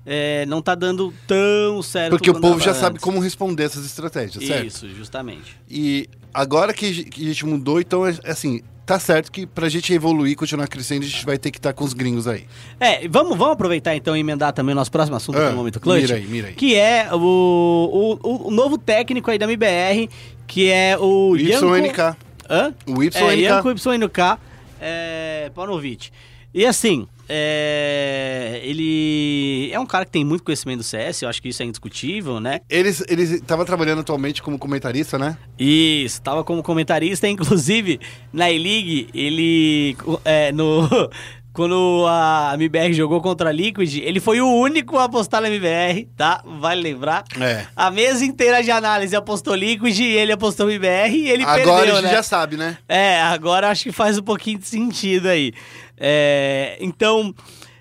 é, não tá dando tão certo. porque o povo já sabe antes. como responder essas estratégias, certo? Isso, justamente. E agora que, que a gente mudou, então, é, assim, tá certo que pra gente evoluir e continuar crescendo, a gente vai ter que estar com os gringos aí. É, vamos, vamos aproveitar então e emendar também o nosso próximo assunto Ah, no Momento Clutch. mira aí, mira aí. Que é o, o, o novo técnico aí da MBR, que é o YNK. Hã? O YNK. É, Janko YNK é, Paunovic. E assim, é, ele é um cara que tem muito conhecimento do CS, eu acho que isso é indiscutível, né? Eles, eles tava trabalhando atualmente como comentarista, né? Isso, tava como comentarista, inclusive na E-League, ele é, no quando a MBR jogou contra a Liquid, ele foi o único a apostar na MBR, tá? Vale lembrar. É. A mesa inteira de análise apostou Liquid, ele apostou MBR e ele Agora perdeu, a gente né? já sabe, né? É, agora acho que faz um pouquinho de sentido aí. É, então,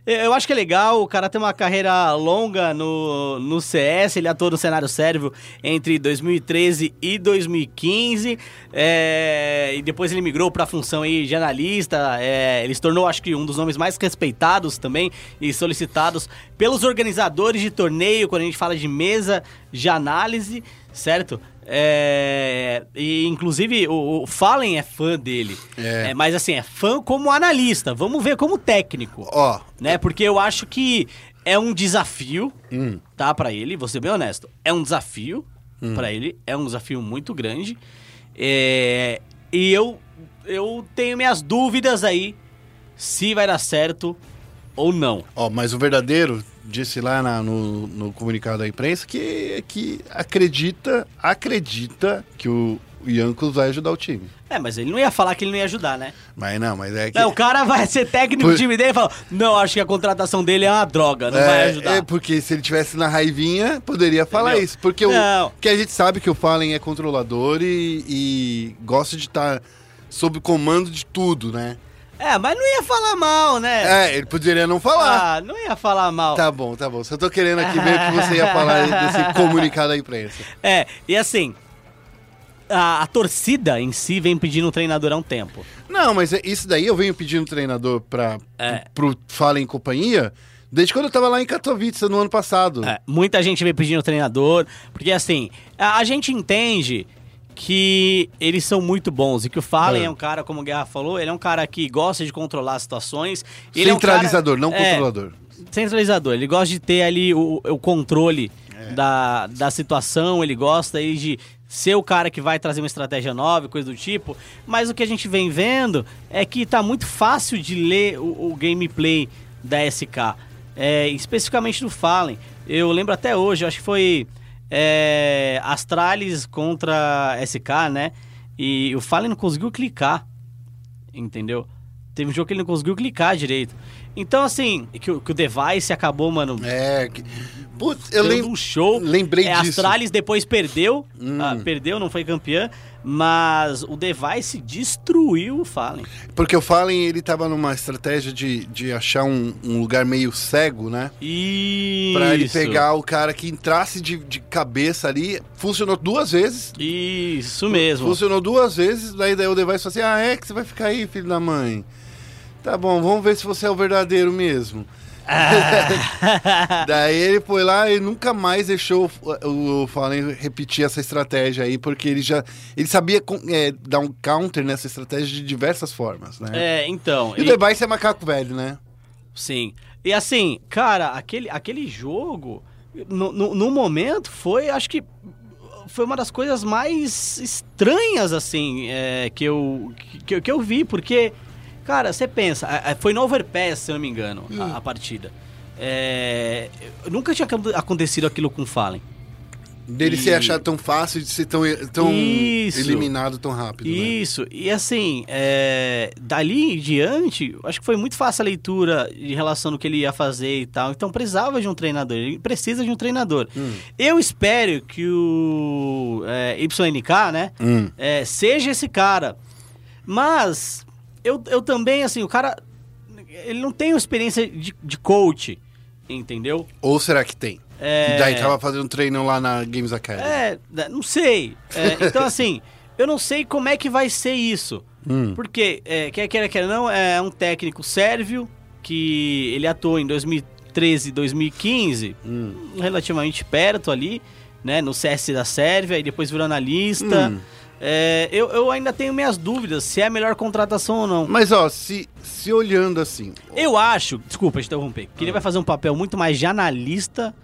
eu acho que é legal, o cara tem uma carreira longa no, no CS, ele atuou no cenário sérvio entre 2013 e 2015, é, e depois ele migrou para a função aí de analista, é, ele se tornou, acho que, um dos nomes mais respeitados também e solicitados pelos organizadores de torneio, quando a gente fala de mesa de análise, certo? É, e inclusive o, o Fallen é fã dele. É. É, mas assim, é fã como analista. Vamos ver como técnico. Ó, né? Porque eu acho que é um desafio, Hum. tá, Pra ele, vou ser bem honesto. É um desafio Hum. pra ele, é um desafio muito grande. É, e eu, eu tenho minhas dúvidas aí se vai dar certo ou não. ó, mas o verdadeiro disse lá na- no, no comunicado da imprensa que, que acredita, acredita que o, o Yankees vai ajudar o time. É, mas ele não ia falar que ele não ia ajudar, né? Mas não, mas é que. Não, o cara vai ser técnico Por- do time dele e fala: Não, acho que a contratação dele é uma droga, não vai É, ajudar. é, porque se ele tivesse na raivinha, poderia falar Entendeu? isso. Porque o, Não. que a gente sabe que o Fallen é controlador e, e gosta de estar sob comando de tudo, né? É, mas não ia falar mal, né? É, ele poderia não falar. Ah, não ia falar mal. Tá bom, tá bom. Só tô querendo aqui ver o que você ia falar desse comunicado da imprensa. É, e assim, a, a torcida em si vem pedindo um treinador há um tempo. Não, mas é- isso daí eu venho pedindo treinador pra, É. pro Fallen e companhia desde quando eu tava lá em Katowice no ano passado. É, muita gente vem pedindo treinador, porque assim, a, a gente entende que eles são muito bons e que o Fallen É. é. um cara, como o Guerra falou, ele é um cara que gosta de controlar as situações. Ele é um cara- Centralizador, não é, controlador. centralizador. Ele gosta de ter ali o, o controle É. da, da situação, ele gosta aí de ser o cara que vai trazer uma estratégia nova, e coisa do tipo. Mas o que a gente vem vendo é que tá muito fácil de ler o, o gameplay da SK, é, especificamente do Fallen. Eu lembro até hoje, acho que foi é, Astralis contra SK, né? E o Fallen não conseguiu clicar entendeu? Teve um jogo que ele não conseguiu clicar direito. Então, assim, que, o- que o device acabou, mano, É. que- Putz, eu lembro. um show. lembrei é, disso. Hum. Astralis depois perdeu, ah, perdeu, não foi campeã, mas o device destruiu o Fallen. Porque o Fallen, ele tava numa estratégia de, de achar um, um lugar meio cego, né? Isso. Pra ele pegar o cara que entrasse de, de cabeça ali. Funcionou duas vezes. Isso mesmo. Funcionou duas vezes. Daí, daí o Device falou assim: Ah, é que você vai ficar aí, filho da mãe. Tá bom, vamos ver se você é o verdadeiro mesmo. Daí ele foi lá e nunca mais deixou o, o Fallen repetir essa estratégia aí, porque ele já. Ele sabia é, dar um counter nessa estratégia de diversas formas, né? É, então. E o e- Device é macaco velho, né? Sim. E assim, cara, aquele, aquele jogo, no, no, no momento, foi, acho que. Foi uma das coisas mais estranhas, assim, é, que, eu, que, que eu vi, porque, cara, você pensa, a- a- foi no Overpass, se eu não me engano, a, a partida. É, nunca tinha acon- acontecido aquilo com o Fallen. Dele E- ser achado tão fácil de ser tão, tão Isso. eliminado tão rápido. né? Isso, e assim, é, dali em diante, acho que foi muito fácil a leitura em relação ao que ele ia fazer e tal. Então precisava de um treinador, ele precisa de um treinador. Hum. Eu espero que o é, YNK, né, Hum. é, seja esse cara. Mas eu, eu também, assim, o cara, ele não tem uma experiência de, de coach, entendeu? Ou será que tem? É... E daí tava fazendo treino lá na Games Academy. É, né, não sei. É, então, assim, eu não sei como é que vai ser isso. Hum. Porque, é, quer queira, quer não, é um técnico sérvio que ele atuou em 2013 e 2015, Hum. relativamente perto ali, né, no CS da Sérvia, e depois virou analista. Hum. É, eu, eu ainda tenho minhas dúvidas se é a melhor contratação ou não. Mas ó, se, se olhando assim. Eu acho, desculpa te interromper, que ele vai fazer um papel muito mais de analista,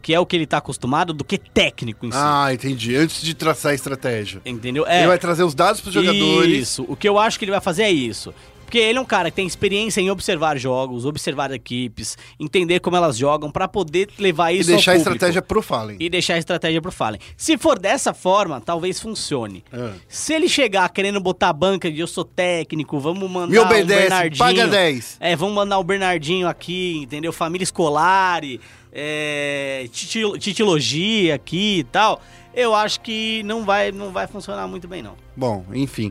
que é o que ele tá acostumado, do que técnico em si. Ah, entendi. Antes de traçar a estratégia. Entendeu? Ele vai trazer os dados pros jogadores. Isso. O que eu acho que ele vai fazer é isso. Porque ele é um cara que tem experiência em observar jogos, observar equipes, entender como elas jogam pra poder levar E isso deixar a ao público. estratégia pro Fallen. E deixar a estratégia pro Fallen. Se for dessa forma, talvez funcione. É. Se ele chegar querendo botar a banca de eu sou técnico, vamos mandar Me o obedece, Bernardinho. paga 10. É, vamos mandar o Bernardinho aqui, entendeu? Família escolar, é, titi- titilogia aqui e tal. Eu acho que não vai, não vai funcionar muito bem, não. Bom, enfim.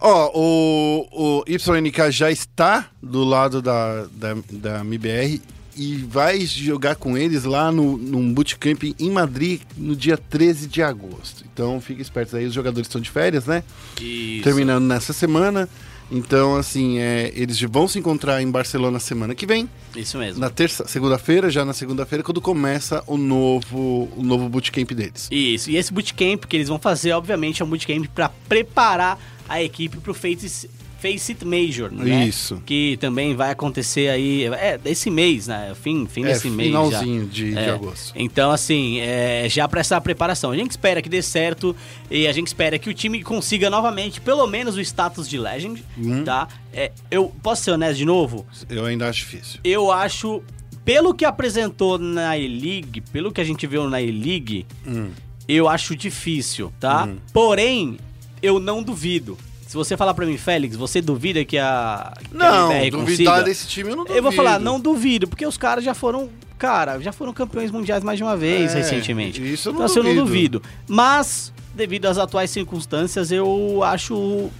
Ó, o, o YNK já está do lado da, da, da MBR e vai jogar com eles lá no, num bootcamp em Madrid no dia 13 de agosto. Então fique espertos aí, os jogadores estão de férias, né? Isso. Terminando nessa semana. Então, assim, é, eles vão se encontrar em Barcelona semana que vem, Isso mesmo. na terça, segunda-feira, já na segunda-feira, quando começa o novo, o novo bootcamp deles. Isso, e esse bootcamp que eles vão fazer, obviamente, é um bootcamp para preparar a equipe pro Face, Face It Major, né? Isso. Que também vai acontecer aí, é, esse mês, né? Fim, fim É, desse mês já. finalzinho de, de É. agosto. Então, assim, é, já para essa preparação. A gente espera que dê certo e a gente espera que o time consiga novamente, pelo menos, o status de Legend, Uhum. tá? É, eu posso ser honesto de novo? Eu ainda acho difícil. Eu acho, pelo que apresentou na E-League, pelo que a gente viu na E-League, Hum. eu acho difícil, tá? Porém, eu não duvido. Se você falar pra mim, Félix, você duvida que a, que a Não, MBR duvidar consiga? desse time eu não duvido. Eu vou falar, não duvido, porque os caras já foram, cara, já foram campeões mundiais mais de uma vez É, recentemente. isso eu não então, assim, eu não duvido. duvido. Mas, devido às atuais circunstâncias, eu acho um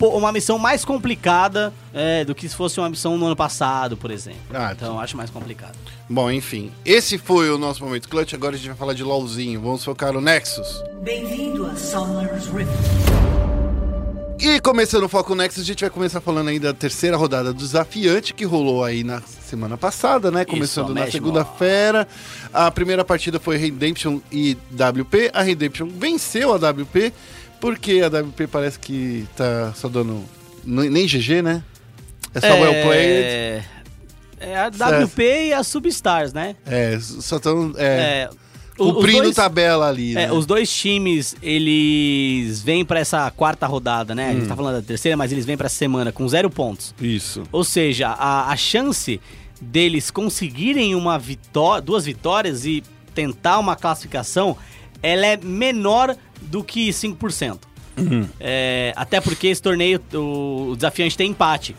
uma missão mais complicada é, do que se fosse uma missão no ano passado, por exemplo. Ah, então, eu acho mais complicado. Bom, enfim. Esse foi o nosso momento clutch. Agora a gente vai falar de LOLzinho. Vamos focar no Nexus. Bem-vindo a Summoner's Rift. E começando o Foco Nexus, a gente vai começar falando aí da terceira rodada do desafiante que rolou aí na semana passada, né? Começando na mexe segunda-feira. A primeira partida foi Redemption e WP. A Redemption venceu a WP, porque a WP parece que tá só dando. Nem GG, né? É só well played. É a WP e a Substars, né? É, só estão É, os cumprindo dois- tabela ali. É, né? os dois times, eles vêm pra essa quarta rodada, né? A Hum. gente tá falando da terceira, mas eles vêm pra essa semana com zero pontos. Isso. Ou seja, a, a chance deles conseguirem uma vitória, duas vitórias e tentar uma classificação, ela é menor do que 5%. Uhum. É, até porque esse torneio, o, desafiante tem empate.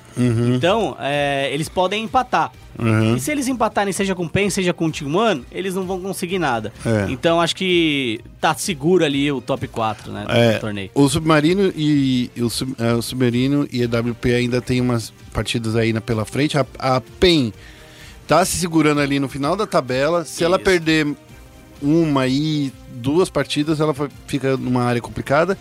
Então, é, eles podem empatar. Uhum. E se eles empatarem, seja com PEN, seja com Team One, eles não vão conseguir nada. É. Então, acho que tá seguro ali o top 4, né, do É, torneio. o Submarino e e o, Sub- é, o Submarino e a WP ainda tem umas partidas aí na, pela frente. A, a PEN tá se segurando ali no final da tabela. Se ela Isso. perder uma e duas partidas, ela fica numa área complicada.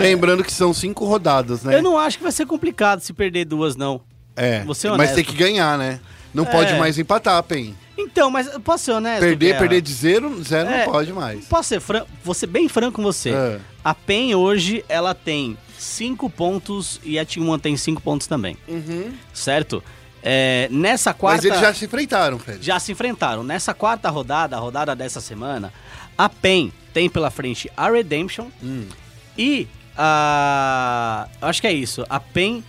Lembrando que são cinco rodadas, né? É. Eu não acho que vai ser complicado se perder duas, não. É, mas tem que ganhar, né? Não pode É. mais empatar, PEN. Então, mas eu posso ser honesto? Perder, Guerra? perder de zero, zero É. não pode mais. Posso ser, fran... vou ser bem franco com você. É. A PEN hoje, ela tem 5 pontos e a Team One tem 5 pontos também. Certo? É, nessa quarta... Mas eles já se enfrentaram, Fred. já se enfrentaram. Nessa quarta rodada, a rodada dessa semana, a PEN tem pela frente a Redemption Hum. e a... eu Acho que é isso. A PEN...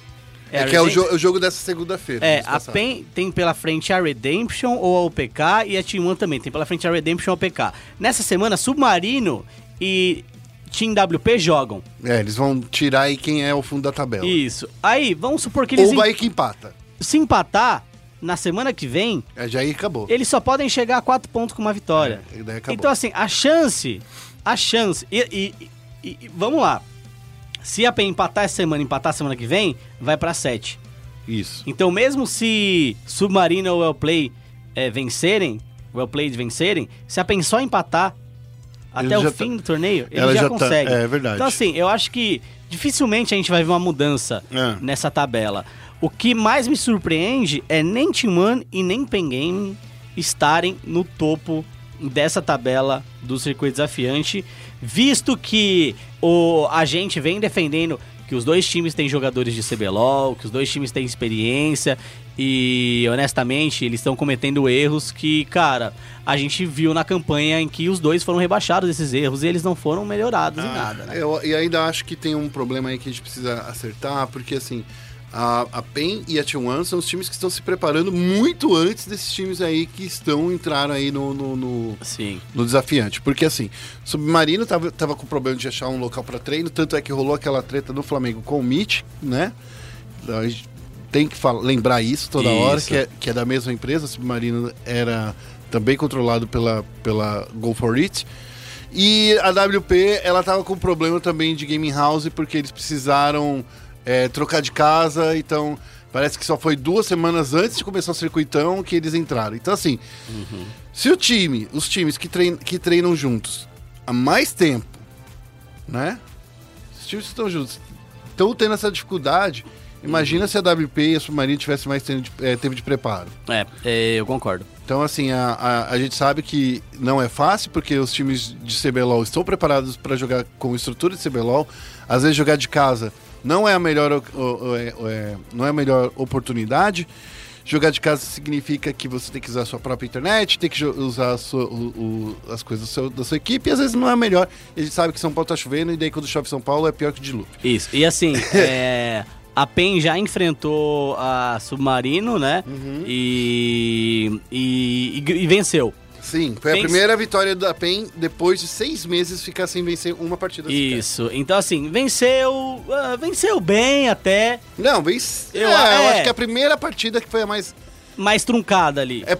É, que é o, jo- o jogo dessa segunda-feira. É, mês a. PEN tem pela frente a Redemption ou a OPK e a Team One também tem pela frente a Redemption ou a OPK. Nessa semana, Submarino e Team WP jogam. É, eles vão tirar aí quem é o fundo da tabela. Isso. Aí, vamos supor que eles Ou vai que empata. se empatar na semana que vem, É, já aí acabou. eles só podem chegar a 4 pontos com uma vitória. É. Então, assim, a chance, a chance, e, e- e- e- vamos lá. Se a PEN empatar essa semana, empatar semana que vem, vai pra 7. Isso. Então, mesmo se Submarino ou Wellplay é, vencerem, Wellplayed vencerem, se a PEN só empatar Ele até o já fim tá- do torneio, ele ela já, já tá- consegue. é verdade. Então, assim, eu acho que dificilmente a gente vai ver uma mudança É. nessa tabela. O que mais me surpreende é nem One e nem Pen Game estarem no topo dessa tabela do circuito desafiante, visto que o, a gente vem defendendo que os dois times têm jogadores de CBLOL, que os dois times têm experiência e, honestamente, eles estão cometendo erros que, cara, a gente viu na campanha em que os dois foram rebaixados desses erros e eles não foram melhorados em nada, né? Eu, e ainda acho que tem um problema aí que a gente precisa acertar, porque assim, a, a PEN e a T1 são os times que estão se preparando muito antes desses times aí que estão entraram aí no, no, no, Sim. no desafiante. Porque assim, Submarino tava, tava com problema de achar um local para treino, tanto é que rolou aquela treta do Flamengo com o Mitch, né? A gente tem que fala- lembrar isso toda hora, Isso. que é, que é da mesma empresa. O Submarino era também controlado pela, pela Go For It. E a WP, ela tava com problema também de gaming house, porque eles precisaram é, trocar de casa, então parece que só foi duas semanas antes de começar o circuitão que eles entraram. Então assim, se o time, os times que, trein, que treinam juntos há mais tempo, né? Os times que estão juntos estão tendo essa dificuldade, Imagina se a WP e a Submarino tivessem mais tempo de, eh, tempo de preparo. É, é, eu concordo. Então, assim, a, a, a gente sabe que não é fácil, porque os times de CBLOL estão preparados para jogar com estrutura de CBLOL. Às vezes, jogar de casa não é a melhor, é- é- não é a melhor oportunidade. Jogar de casa significa que você tem que usar a sua própria internet, tem que usar sua- o- o- as coisas do seu- da sua equipe, e às vezes não é a melhor. A gente sabe que São Paulo tá chovendo, e daí quando chove São Paulo é pior que dilúvio. Isso. E assim, é, a PEN já enfrentou a Submarino, né? Uhum. E, e, e- e venceu. Sim, foi a primeira vitória da PEN depois de seis meses ficar sem vencer uma partida sequer. Isso. Então, assim, venceu. ah, venceu bem até, Não, vence. Eu- é, eu é. acho que a primeira partida que foi a mais. mais truncada ali. É,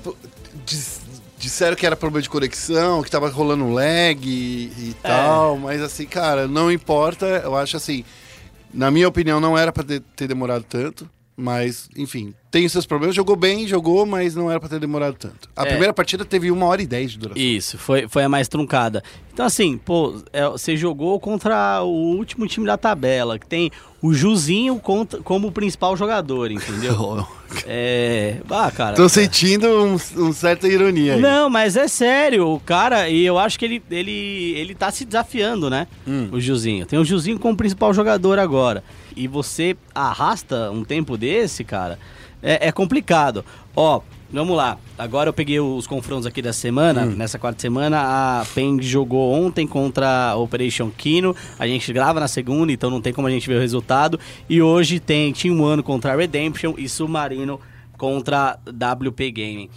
dis- disseram que era problema de conexão, que tava rolando lag e, e É. tal, mas assim, cara, não importa. Eu acho assim, na minha opinião, não era pra ter, ter demorado tanto. Mas, enfim, tem os seus problemas. Jogou bem, jogou, mas não era pra ter demorado tanto. A É. primeira partida teve uma hora e dez de duração. Isso, foi, foi a mais truncada. Então, assim, pô, é, você jogou contra o último time da tabela, que tem o Juzinho contra, como principal jogador, entendeu? é. Ah, cara. Tô sentindo um, um certa ironia aí. Não, mas é sério, o cara, e eu acho que ele, ele, ele tá se desafiando, né? Hum. O Gilzinho. Tem o Gilzinho como principal jogador agora. E você arrasta um tempo desse, cara, é, é complicado. Ó, vamos lá. Agora eu peguei os confrontos aqui da semana. Hum. Nessa quarta semana, a PEN jogou ontem contra a Operation Kino. A gente grava na segunda, então não tem como a gente ver o resultado. E hoje tem Team One contra a Redemption e Submarino contra WP Gaming.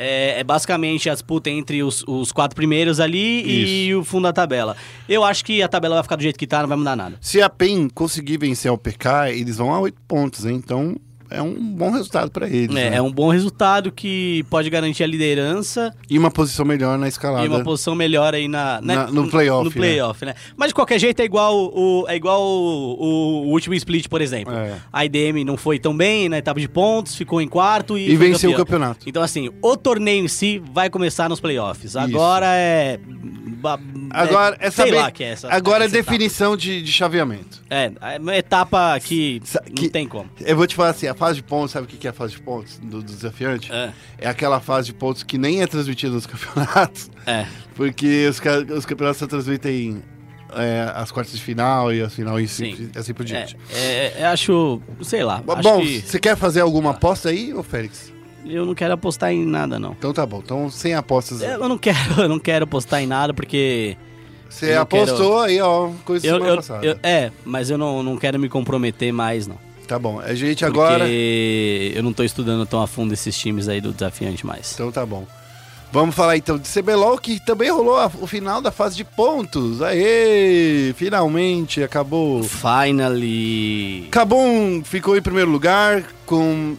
É, é basicamente a disputa entre os, os quatro primeiros ali e o fundo da tabela. Eu acho que a tabela vai ficar do jeito que tá, não vai mudar nada. Se a PEN conseguir vencer o PK, eles vão a oito pontos, hein? Então é um bom resultado pra eles. É, né? é um bom resultado que pode garantir a liderança E uma posição melhor na escalada. e uma posição melhor aí na, né, Na- no playoff, No né? playoff, né? Mas de qualquer jeito é igual o, é igual o, o- último split, por exemplo. É. A IDM não foi tão bem na etapa de pontos, ficou em quarto e, E venceu o campeonato. Então, assim, o torneio em si vai começar nos playoffs. Agora é. ba- Agora é, sei saber. lá que é essa. agora é essa definição de, de chaveamento. É, é uma etapa que Sa- não que- tem como. Eu vou te falar assim, a fase de pontos, sabe o que é a fase de pontos do, do desafiante? É. É aquela fase de pontos que nem é transmitida nos campeonatos, É. porque os, os campeonatos só transmitem é, as quartas de final e as final e Sim. assim, assim por É, diante. é, é, acho, sei lá. acho Bom, que você quer fazer alguma aposta aí, ô Félix? eu não quero apostar em nada, não. Então tá bom, então sem apostas. Eu não quero, eu não quero apostar em nada porque Você apostou aí, ó, coisa eu, semana eu- passada. eu- é, mas eu não, não quero me comprometer mais, não. Tá bom, a gente agora... Porque eu não tô estudando tão a fundo esses times aí do desafiante mais. Então tá bom. Vamos falar então de CBLOL, que também rolou a- o final da fase de pontos. Aê! Finalmente acabou. Finally. Cabum ficou em primeiro lugar com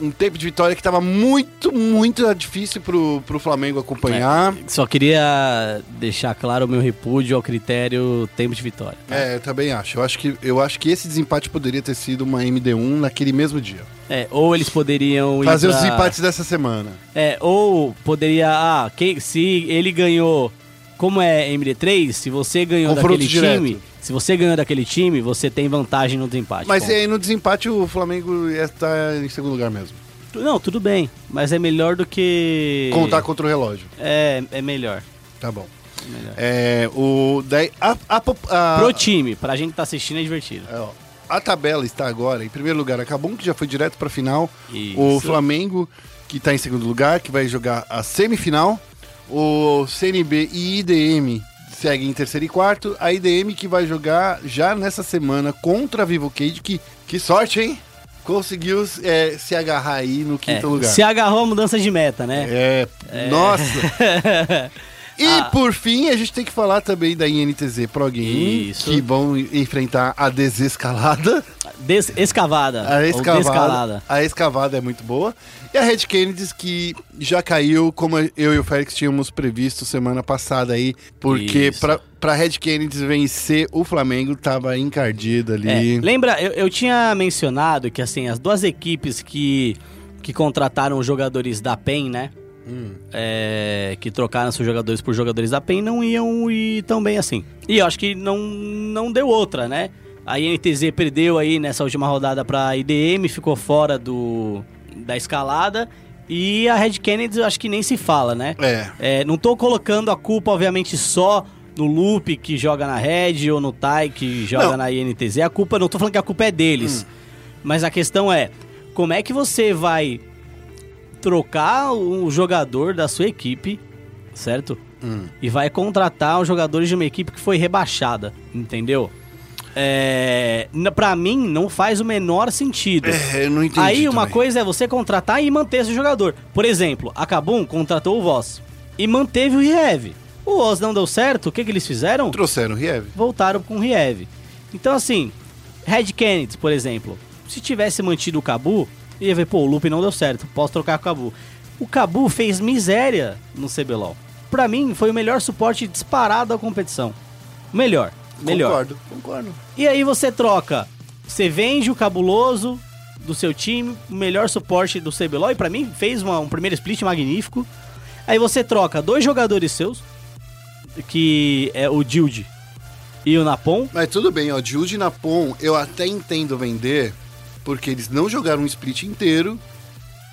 um tempo de vitória que estava muito, muito difícil pro, pro Flamengo acompanhar. Só queria deixar claro o meu repúdio ao critério tempo de vitória. É, eu também acho. Eu acho, que, eu acho que esse desempate poderia ter sido uma MD1 naquele mesmo dia. É, ou eles poderiam Fazer os pra- desempates dessa semana. É, ou poderia. Ah, quem, se ele ganhou. Como é MD3, se você ganhou Confronto daquele direto. time. Se você ganhou daquele time, você tem vantagem no desempate. Mas ponto. aí no desempate o Flamengo estar em segundo lugar mesmo. Não, tudo bem. Mas é melhor do que. Contar contra o relógio. É, é melhor. Tá bom. é melhor. É, o, daí, a, a, a- Pro time, pra gente que tá assistindo é divertido. É, ó, a tabela está agora, em primeiro lugar, a Cabum, que já foi direto para a final. Isso. O Flamengo, que está em segundo lugar, que vai jogar a semifinal. O CNB e IDM seguem em terceiro e quarto. A IDM que vai jogar já nessa semana contra a Vivo Cage, que, que sorte, hein? Conseguiu é, se agarrar aí no É, quinto lugar. Se agarrou a mudança de meta, né? É, nossa. E Ah. por fim, a gente tem que falar também da INTZ Pro Game, Isso. que vão enfrentar a desescalada. Des- escavada. A escavada, a escavada é muito boa. E a Red Kennedys que já caiu, como eu e o Félix tínhamos previsto semana passada aí, porque Isso. pra, Red Kennedys vencer o Flamengo tava encardida ali. É, lembra, eu, eu tinha mencionado que assim, as duas equipes que, que contrataram os jogadores da PEN, né? Hum. É, que trocaram seus jogadores por jogadores da PEN não iam ir tão bem assim. E eu acho que não, não deu outra, né? A INTZ perdeu aí nessa última rodada pra IDM, ficou fora do da escalada. E a Red Kennedy, eu acho que nem se fala, né? É. É, não tô colocando a culpa, obviamente, só no Loop que joga na Red ou no Tai que joga Não. na INTZ. A culpa, não tô falando que a culpa é deles. Mas a questão é, como é que você vai trocar o jogador da sua equipe, certo? E vai contratar os jogadores de uma equipe que foi rebaixada, entendeu? É, pra mim, não faz o menor sentido. É, eu não entendi. Aí uma também. coisa é você contratar e manter esse jogador. Por exemplo, a Kabum contratou o Voss e manteve o Riev. O Voss não deu certo, o que, que eles fizeram? Trouxeram o Riev. Voltaram com o Riev. Então assim, Red Kennedy, por exemplo, se tivesse mantido o Cabu, ia ver, pô, o Lupe não deu certo, posso trocar com o Cabu. O Cabu fez miséria no CBLOL. Pra mim, foi o melhor suporte disparado da competição. Melhor, melhor. Concordo, concordo. E aí você troca, você vende o cabuloso do seu time, o melhor suporte do CBLOL, e pra mim fez uma- um primeiro split magnífico. Aí você troca dois jogadores seus, que é o Dilde e o Napon. Mas tudo bem, ó. Jude e Napon, eu até entendo vender, porque eles não jogaram um split inteiro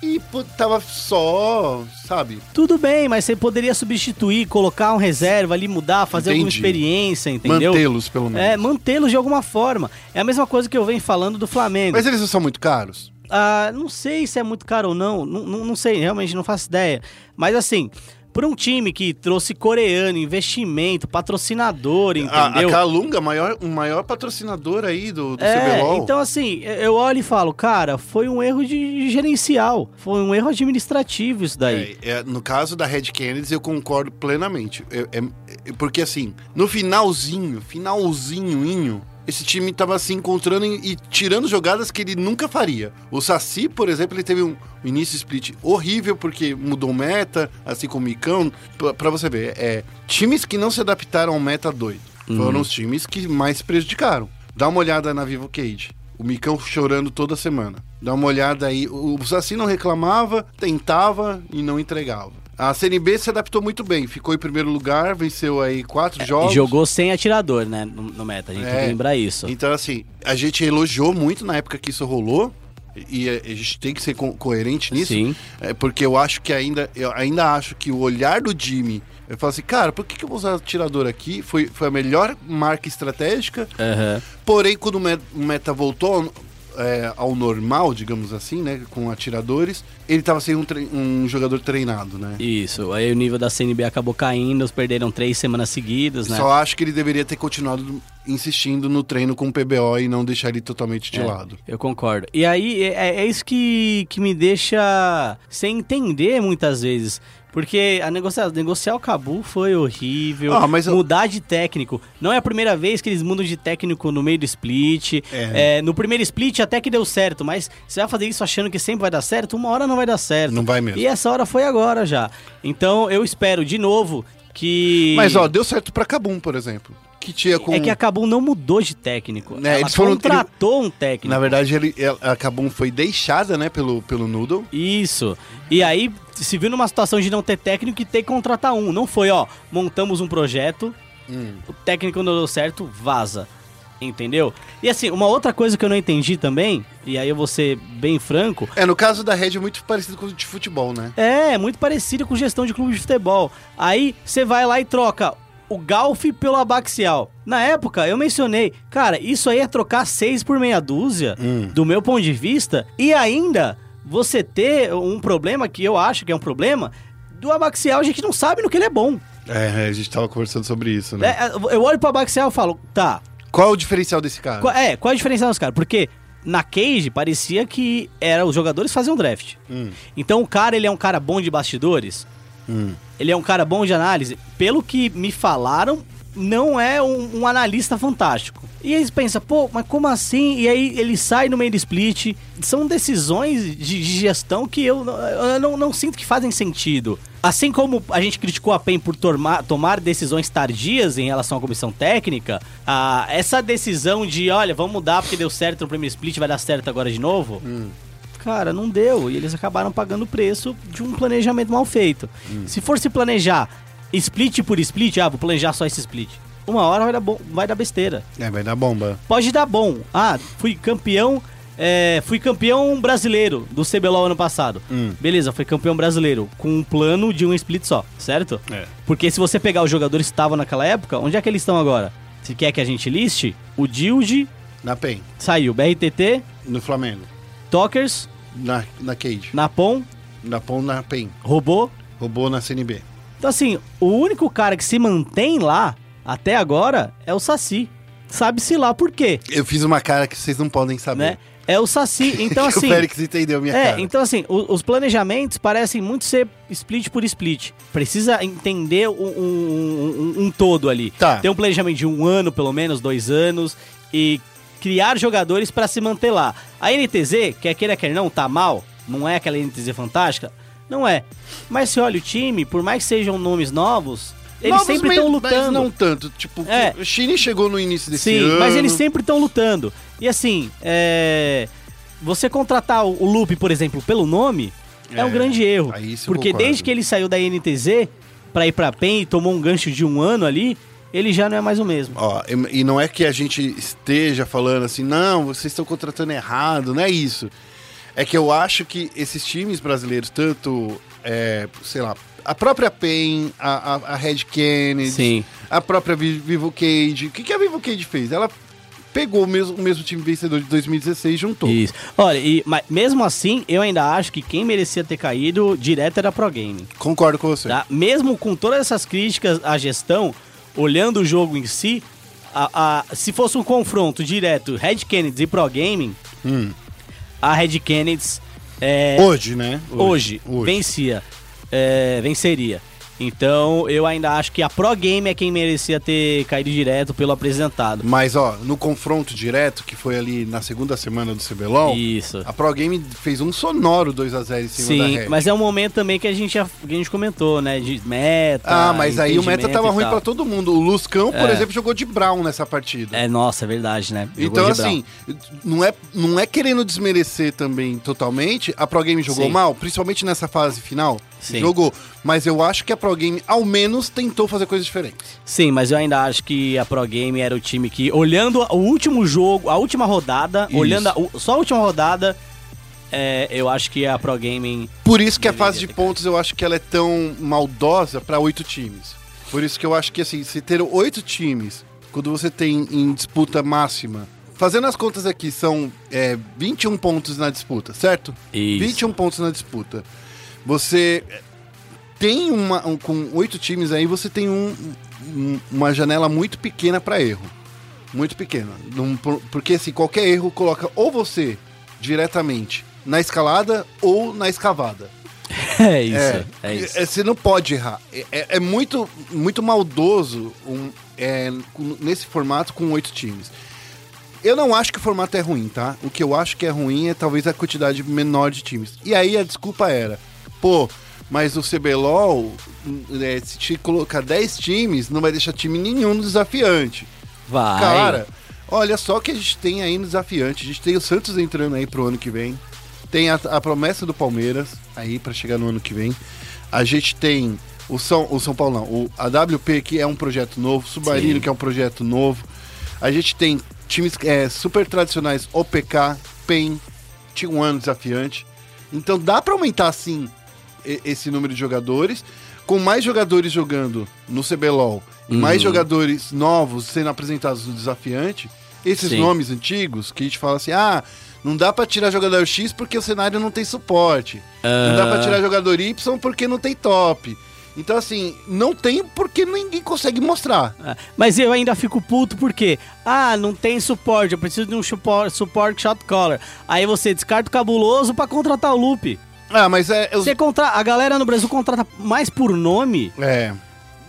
e pô, tava só, sabe? Tudo bem, mas você poderia substituir, colocar um reserva ali, mudar, fazer alguma Entendi. experiência, entendeu? Mantê-los, pelo menos. É, mantê-los de alguma forma. É a mesma coisa que eu venho falando do Flamengo. Mas eles não são muito caros? Ah, não sei se é muito caro ou não. Não, não, não sei, realmente não faço ideia. Mas assim, por um time que trouxe coreano, investimento, patrocinador, A, a entendeu? Calunga, maior, o maior patrocinador aí do, do É, CBLOL. então assim, eu olho e falo, cara, foi um erro de gerencial, foi um erro administrativo isso daí. É, é, no caso da Red Kennedy, eu concordo plenamente. É, é- porque assim, no finalzinho, finalzinho, inho, esse time tava se encontrando e, e tirando jogadas que ele nunca faria. O Saci, por exemplo, ele teve um, início split horrível porque mudou meta, assim como o Micão. Pra, pra você ver, é, times que não se adaptaram ao meta doido foram os times que mais prejudicaram. Dá uma olhada na Vivo Cage. O Micão chorando toda semana. Dá uma olhada aí. O o Saci não reclamava, tentava e não entregava. A CNB se adaptou muito bem. Ficou em primeiro lugar, venceu aí quatro jogos. E jogou sem atirador, né, no, no meta, a gente tem É. que lembrar isso. Então, assim, a gente elogiou muito na época que isso rolou. E a gente tem que ser co- coerente nisso. Sim. É, porque eu acho que ainda. Eu ainda acho que o olhar do Jimmy. Eu falo assim, cara, por que, que eu vou usar atirador aqui? Foi, foi a melhor marca estratégica. Aham. Porém, quando o me- o meta voltou é, ao normal, digamos assim, né? Com atiradores, ele tava sem um, um jogador treinado, né? Isso, aí o nível da CNB acabou caindo, eles perderam três semanas seguidas, né? Só acho que ele deveria ter continuado insistindo no treino com o PBO e não deixar ele totalmente de É, lado. Eu concordo. E aí, é, é isso que, que me deixa sem entender muitas vezes. Porque a negociar, negociar o Cabu foi horrível. Ah, mas eu- Mudar de técnico. Não é a primeira vez que eles mudam de técnico no meio do split. É. É, no primeiro split até que deu certo, mas você vai fazer isso achando que sempre vai dar certo? Uma hora não vai dar certo. Não vai mesmo. E essa hora foi agora já. Então eu espero de novo que. Mas, ó, deu certo pra Kabum, por exemplo. Que tinha com... É que a Cabum não mudou de técnico. Né, Ela foram- contratou um técnico. Na verdade, ele, a Kabum foi deixada, né, pelo, pelo Noodle. Isso. E aí se viu numa situação de não ter técnico e ter que contratar um. Não foi, ó, montamos um projeto, o técnico não deu certo, vaza. Entendeu? E assim, uma outra coisa que eu não entendi também, e aí eu vou ser bem franco, É, no caso da Red é muito parecido com o de futebol, né? é muito parecido com gestão de clube de futebol. Aí você vai lá e troca o Golf pelo Abaxial. Na época, eu mencionei, cara, isso aí é trocar seis por meia dúzia, do meu ponto de vista, e ainda você ter um problema que eu acho que é um problema, do Abaxial a gente não sabe no que ele é bom. É, a gente tava conversando sobre isso, né? É, eu olho pro Abaxial e falo, tá, Qual o diferencial desse cara? qual, é, qual a diferença dos caras? Porque na Cage parecia que era os jogadores faziam draft. Hum. Então o cara, ele é um cara bom de bastidores. Ele é um cara bom de análise. Pelo que me falaram, não é um, um analista fantástico. E eles pensam, pô, mas como assim? E aí ele sai no meio do split. São decisões de, de gestão que eu, não- eu não, não sinto que fazem sentido. Assim como a gente criticou a PEN por tomar, tomar decisões tardias em relação à comissão técnica, a, essa decisão de, olha, vamos mudar porque deu certo no primeiro split, vai dar certo agora de novo, Cara, não deu. E eles acabaram pagando o preço de um planejamento mal feito. Se for se planejar split por split, ah, vou planejar só esse split. Uma hora vai dar, bom, vai dar besteira. É, vai dar bomba. Pode dar bom. Ah, fui campeão. é, fui campeão brasileiro do CBLOL ano passado. Hum. Beleza, foi campeão brasileiro com um plano de um split só, certo? É. Porque se você pegar os jogadores que estavam naquela época, onde é que eles estão agora? Se quer que a gente liste, o Dilde Na PEN, saiu, BRTT, no Flamengo. Tokers, Na, na Cage. Napon, Na PON, na PEN. Robô. Roubou na CNB. Então assim, o único cara que se mantém lá até agora é o Saci. Sabe-se lá por quê, Eu fiz uma cara que vocês não podem saber. né? É o Saci. Então Que assim, o Félix entendeu minha É, cara. então assim, o- os planejamentos parecem muito ser split por split. Precisa entender um, um- um- um todo ali. Tá. Ter um planejamento de um ano, pelo menos, dois anos, e criar jogadores pra se manter lá. A NTZ, quer queira, quer não, tá mal, não é aquela NTZ fantástica? Não é. Mas se olha o time, por mais que sejam nomes novos, eles Novos sempre estão Mas lutando. não tanto. Tipo, É. o Chine chegou no início desse Sim, ano. mas eles sempre estão lutando. E assim, é... você contratar o Lupe, por exemplo, pelo nome, é, um É, grande erro. aí isso eu Porque concordo. desde que ele saiu da NTZ pra ir pra PEN e tomou um gancho de um ano ali, ele já não é mais o mesmo. Ó, e e não é que a gente esteja falando assim, não, vocês estão contratando errado, não é isso. É que eu acho que esses times brasileiros, tanto, é, sei lá, a própria PEN, a, a, a Red Kennedy, Sim. a própria Vi- Vivo Cage, o que, que a Vivo Cage fez? Ela pegou o mesmo, o mesmo time vencedor de 2016 e juntou. Isso. Olha, e, mas mesmo assim, eu ainda acho que quem merecia ter caído direto era a Pro Game. Concordo com você. Tá? Mesmo com todas essas críticas à gestão, olhando o jogo em si, a, a- se fosse um confronto direto Red Kennedy e Pro Gaming, Hum. a Red Kennedy é, Hoje, né? hoje, vencia, é, venceria. Então, eu ainda acho que a Pro Game é quem merecia ter caído direto pelo apresentado. Mas, ó, no confronto direto, que foi ali na segunda semana do CBLOL, Isso. a Pro Game fez um sonoro 2x0 em cima da Sim, mas é um momento também que a gente, a gente comentou, né? De meta. Ah, mas aí o meta tava ruim tal. pra todo mundo. O Luscão, por É. exemplo, jogou de Brown nessa partida. É, nossa, é verdade, né? Jogou Então, Brown. assim, não é, não é querendo desmerecer também totalmente. A Pro Game jogou Sim. mal, principalmente nessa fase final. Sim. Jogou. Mas eu acho que a Pro Game, ao menos, tentou fazer coisas diferentes. Sim, mas eu ainda acho que a Pro Game era o time que, olhando o último jogo, a última rodada, Isso. olhando a- só a última rodada, é, eu acho que a Pro Gaming. Por isso que a fase de pontos eu acho que ela é tão maldosa pra oito times. Por isso que eu acho que assim, se ter oito times, quando você tem em disputa máxima, fazendo as contas aqui, são é, 21 pontos na disputa, certo? Isso. 21 pontos na disputa. Você tem uma. um- com oito times aí, você tem um- um- uma janela muito pequena pra erro. Muito pequena. Não- porque assim, qualquer erro coloca ou você diretamente na escalada ou na escavada. É isso, é, isso. é, Você não pode errar. É, é- é muito, muito maldoso um, é, nesse formato com oito times. Eu não acho que o formato é ruim, tá? O que eu acho que é ruim é talvez a quantidade menor de times. E aí a desculpa era, pô, mas o CBLOL, é, se te colocar 10 times, não vai deixar time nenhum no desafiante. Vai. Cara, olha só o que a gente tem aí no desafiante. A gente tem o Santos entrando aí pro ano que vem. Tem a, a promessa do Palmeiras aí pra chegar no ano que vem. A gente tem o São, o São Paulo, não, o AWP, que é um projeto novo. Submarino, Sim. que é um projeto novo. A gente tem times é, super tradicionais, OPK, PEN, T1 desafiante. Então dá pra aumentar sim e- esse número de jogadores, com mais jogadores jogando no CBLOL e mais Uhum. jogadores novos sendo apresentados no desafiante. Esses Sim. nomes antigos que a gente fala assim: ah, não dá pra tirar jogador X porque o cenário não tem suporte. Não dá pra Ah. tirar jogador Y porque não tem top. Então, assim, não tem porque ninguém consegue mostrar. Ah, Mas eu ainda fico puto porque, ah, não tem suporte, eu preciso de um suporte, shot caller. Aí você descarta o cabuloso pra contratar o loop. Ah, mas é. eu- Você contra... A galera no Brasil contrata mais por nome É.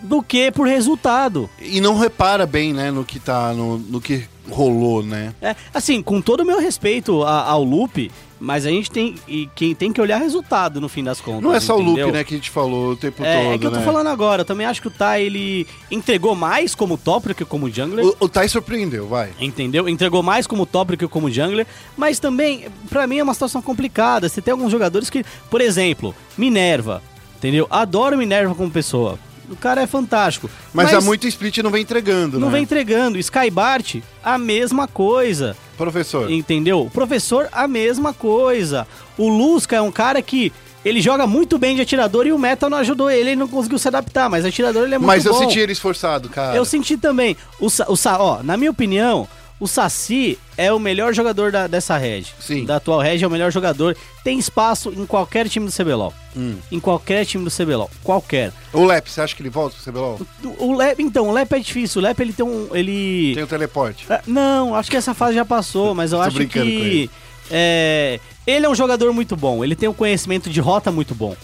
do que por resultado. E não repara bem, né, no que tá. No, no que rolou, né? É, assim, com todo o meu respeito a- ao loop, mas a gente tem e quem tem que olhar resultado no fim das contas. Não é só o entendeu? loop, né, que a gente falou o tempo É, todo. é que eu tô né? falando agora, eu também acho que o Tai ele entregou mais como top do que como jungler. O, o Tai surpreendeu, vai. Entendeu? Entregou mais como top do que como jungler, mas também, pra mim, é uma situação complicada. Você tem alguns jogadores que, por exemplo, Minerva, entendeu? Adoro Minerva como pessoa. O cara é fantástico. Mas, há muito split não vem entregando, Não né? vem entregando. Sky Bart, a mesma coisa. Professor. Entendeu? O professor, a mesma coisa. O Lusca é um cara que ele joga muito bem de atirador e o meta não ajudou ele, ele não conseguiu se adaptar, mas atirador ele é muito Mas bom. eu senti ele esforçado, cara. Eu senti também. O, o Sa- ó, na minha opinião, o Saci é o melhor jogador da- dessa rede. Sim. Da atual rede é o melhor jogador. Tem espaço em qualquer time do CBLOL. Hum. Em qualquer time do CBLOL. Qualquer. O Lep, você acha que ele volta pro CBLOL? O, o Lep, então, o Lep é difícil. O Lep ele tem um. Ele. Tem o teleporte. Ah, Não, acho que essa fase já passou, mas eu Tô acho que. ele. É, ele é um jogador muito bom. Ele tem um conhecimento de rota muito bom.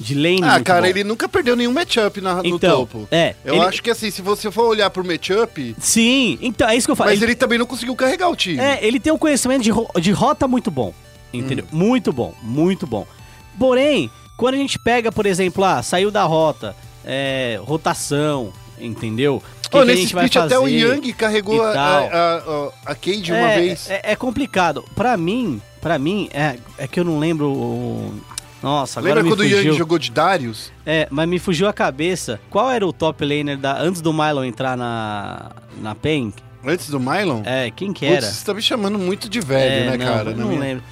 De lane Ah, cara, bom. ele nunca perdeu nenhum matchup na- no Então, topo. é, Eu ele- acho que assim, se você for olhar pro matchup, Sim, então é isso que eu falo. mas Ele- ele também não conseguiu carregar o time. É, ele tem um conhecimento de, ro- de rota muito bom. Entendeu? Hum. Muito bom, muito bom. Porém, quando a gente pega, por exemplo, ah, saiu da rota, é, rotação, entendeu? Que, Ô, que a nesse gente vai split fazer? até o Yang carregou a, a, a, a Cade uma é, vez. É, é complicado. Pra mim, pra mim, é, é que eu não lembro o... Nossa, agora Lembra me quando o fugiu. Yang jogou de Darius? É, mas me fugiu a cabeça. Qual era o top laner da, antes do Mylon entrar na, na PEN? Antes do Mylon? É, quem que Putz, era? você tá me chamando muito de velho, É, né, não, cara? eu Na não minha- lembro.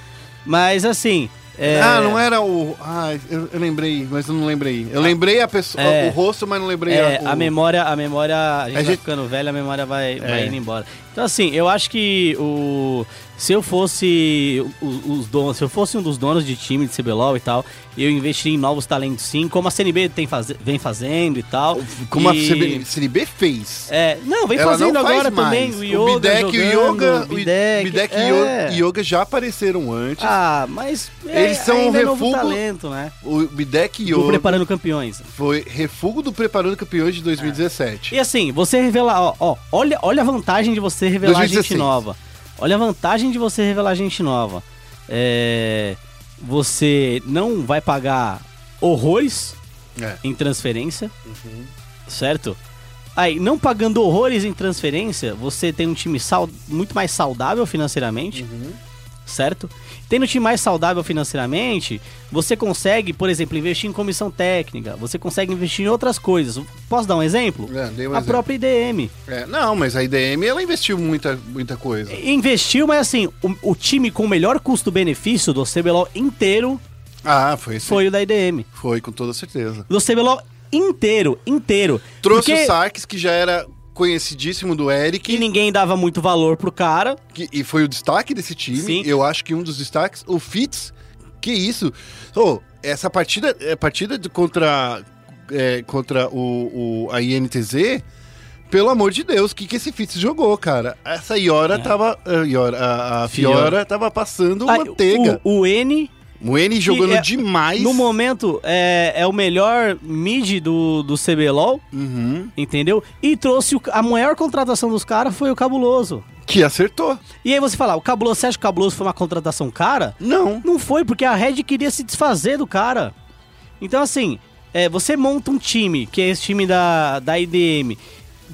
Mas assim. é, Ah, não era o. Ah, eu, eu lembrei, mas eu não lembrei. Eu lembrei a pessoa, É. o rosto, mas não lembrei É, o... a memória, a memória, a gente A vai gente- ficando velho, a memória vai, vai É. indo embora. Então assim, eu acho que o se eu fosse os donos, se eu fosse um dos donos de time de CBLOL e tal, eu investiria em novos talentos sim, como a CNB tem faze- vem fazendo e tal. Como e- a CB, CNB fez. É, não, vem Ela fazendo não faz agora mais. também. O Yoga o Bidek e o Yoga, Bidek, Bidek e é. o Yoga já apareceram antes. Ah, mas é, Eles são um é novo refúgio- talento, né? O Bidek e Do Yoga preparando campeões. foi refugo do Preparando Campeões de 2017. E assim, você revelar, ó, ó, olha, olha a vantagem de você revelar 2016. gente nova. Olha a vantagem de você revelar gente nova. É, você não vai pagar horrores É. em transferência, certo? Aí, não pagando horrores em transferência, você tem um time muito mais saudável financeiramente, certo? Tendo um time mais saudável financeiramente, você consegue, por exemplo, investir em comissão técnica, você consegue investir em outras coisas. Posso dar um exemplo? É, um a exemplo. própria IDM. É, não, mas a IDM ela investiu muita, muita coisa. Investiu, mas assim, o, o time com o melhor custo-benefício do CBLOL inteiro Ah, foi esse. foi o da IDM. Foi, com toda certeza. Do CBLOL inteiro, inteiro. Trouxe Porque- o Sarkis, que já era conhecidíssimo do Eric. que ninguém dava muito valor pro cara. que- e foi o destaque desse time. Sim. Eu acho que um dos destaques, o Fitz, que isso. Oh, essa partida, é partida de- contra, é, contra o, o- a INTZ, pelo amor de Deus, o que, que esse Fitz jogou, cara? Essa Iora tava. A, Iora, a, a Fiora, Fiora. tava passando Ah, manteiga. O, o N, O, N jogando é- demais. no momento, é, é o melhor mid do, do CBLOL, Uhum. entendeu? E trouxe o- a maior contratação dos caras foi o Cabuloso. Que acertou. E aí você fala, o Cabuloso, você acha que o Cabuloso foi uma contratação cara? Não. Não foi, porque a Red queria se desfazer do cara. Então, assim, é, você monta um time, que é esse time da, da IDM,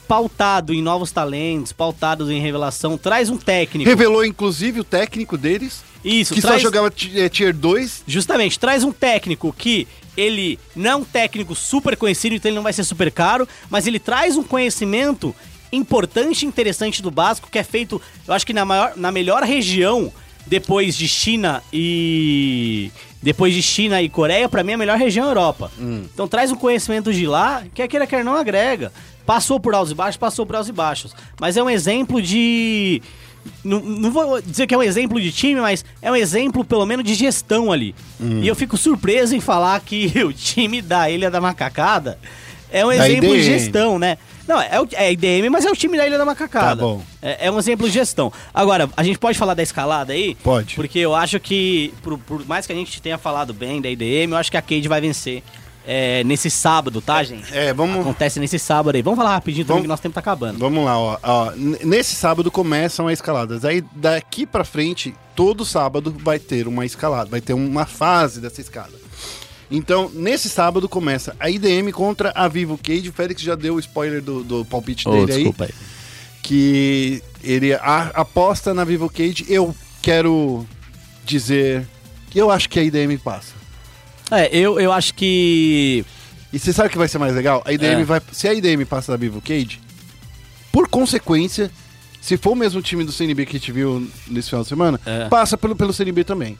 pautado em novos talentos, pautado em revelação, traz um técnico. Revelou, inclusive, o técnico deles, Isso, que traz, só jogava é, Tier 2. Justamente, traz um técnico que ele não é um técnico super conhecido, então ele não vai ser super caro, mas ele traz um conhecimento importante e interessante do básico, que é feito, eu acho que na, maior, na melhor região, depois de China e. Depois de China e Coreia, pra mim é a melhor região é a Europa. Então traz um conhecimento de lá, que queira quer não agrega. Passou por altos e baixos, passou por altos e baixos. Mas é um exemplo de. Não, não vou dizer que é um exemplo de time, mas é um exemplo, pelo menos, de gestão ali. E eu fico surpreso em falar que o time da Ilha da Macacada é um Da exemplo de IDM. gestão, né? Não, é, o, é IDM, mas é o time da Ilha da Macacada. Tá bom. É, é um exemplo de gestão. Agora, a gente pode falar da escalada aí? Pode. Porque eu acho que, por, por mais que a gente tenha falado bem da IDM, eu acho que a Cade vai vencer é, nesse sábado, tá, gente? É, vamos. Acontece nesse sábado aí. Vamos falar rapidinho também Vamos- que nosso tempo tá acabando. Vamos lá, ó. ó. Nesse sábado começam as escaladas. Aí daqui pra frente, todo sábado vai ter uma escalada, vai ter uma fase dessa escala. Então, nesse sábado começa a IDM contra a Vivo Cage. O Félix já deu o spoiler do, do palpite dele aí. aí. Que ele a- aposta na Vivo Cage. Eu quero dizer que eu acho que a IDM passa. É, eu, eu acho que. E você sabe o que vai ser mais legal? A IDM É. vai. Se a IDM passa da Vivo Cage, por consequência, se for o mesmo time do CNB que a gente viu nesse final de semana, É. passa pelo, pelo CNB também.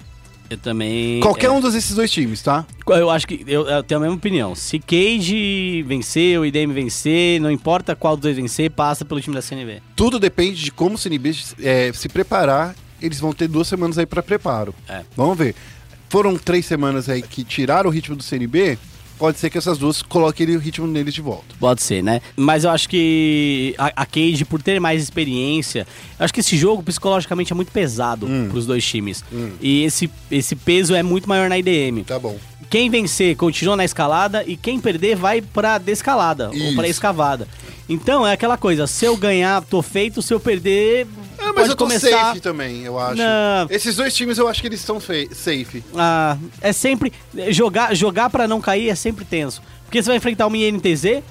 Eu também. Qualquer é, um desses dois times, tá? Eu acho que eu, eu tenho a mesma opinião. Se Cage vencer, o IDM vencer, não importa qual dos dois vencer, passa pelo time da CNV. Tudo depende de como o CNB é, se preparar. Eles vão ter duas semanas aí pra preparo. É. Vamos ver. Foram três semanas aí que tiraram o ritmo do CNB. Pode ser que essas duas coloquem o ritmo neles de volta. Pode ser, né? Mas eu acho que a, a Cage, por ter mais experiência, eu acho que esse jogo psicologicamente é muito pesado Hum. pros dois times. E esse, esse peso é muito maior na IDM. Tá bom. Quem vencer continua na escalada e quem perder vai pra descalada ou Isso. pra escavada. Então é aquela coisa, se eu ganhar, tô feito, se eu perder, Ah, mas pode eu tô começar. safe também, eu acho. Esses dois times eu acho que eles estão fe- safe. Ah, é sempre jogar, jogar para não cair é sempre tenso. Porque você vai enfrentar uma INTZ,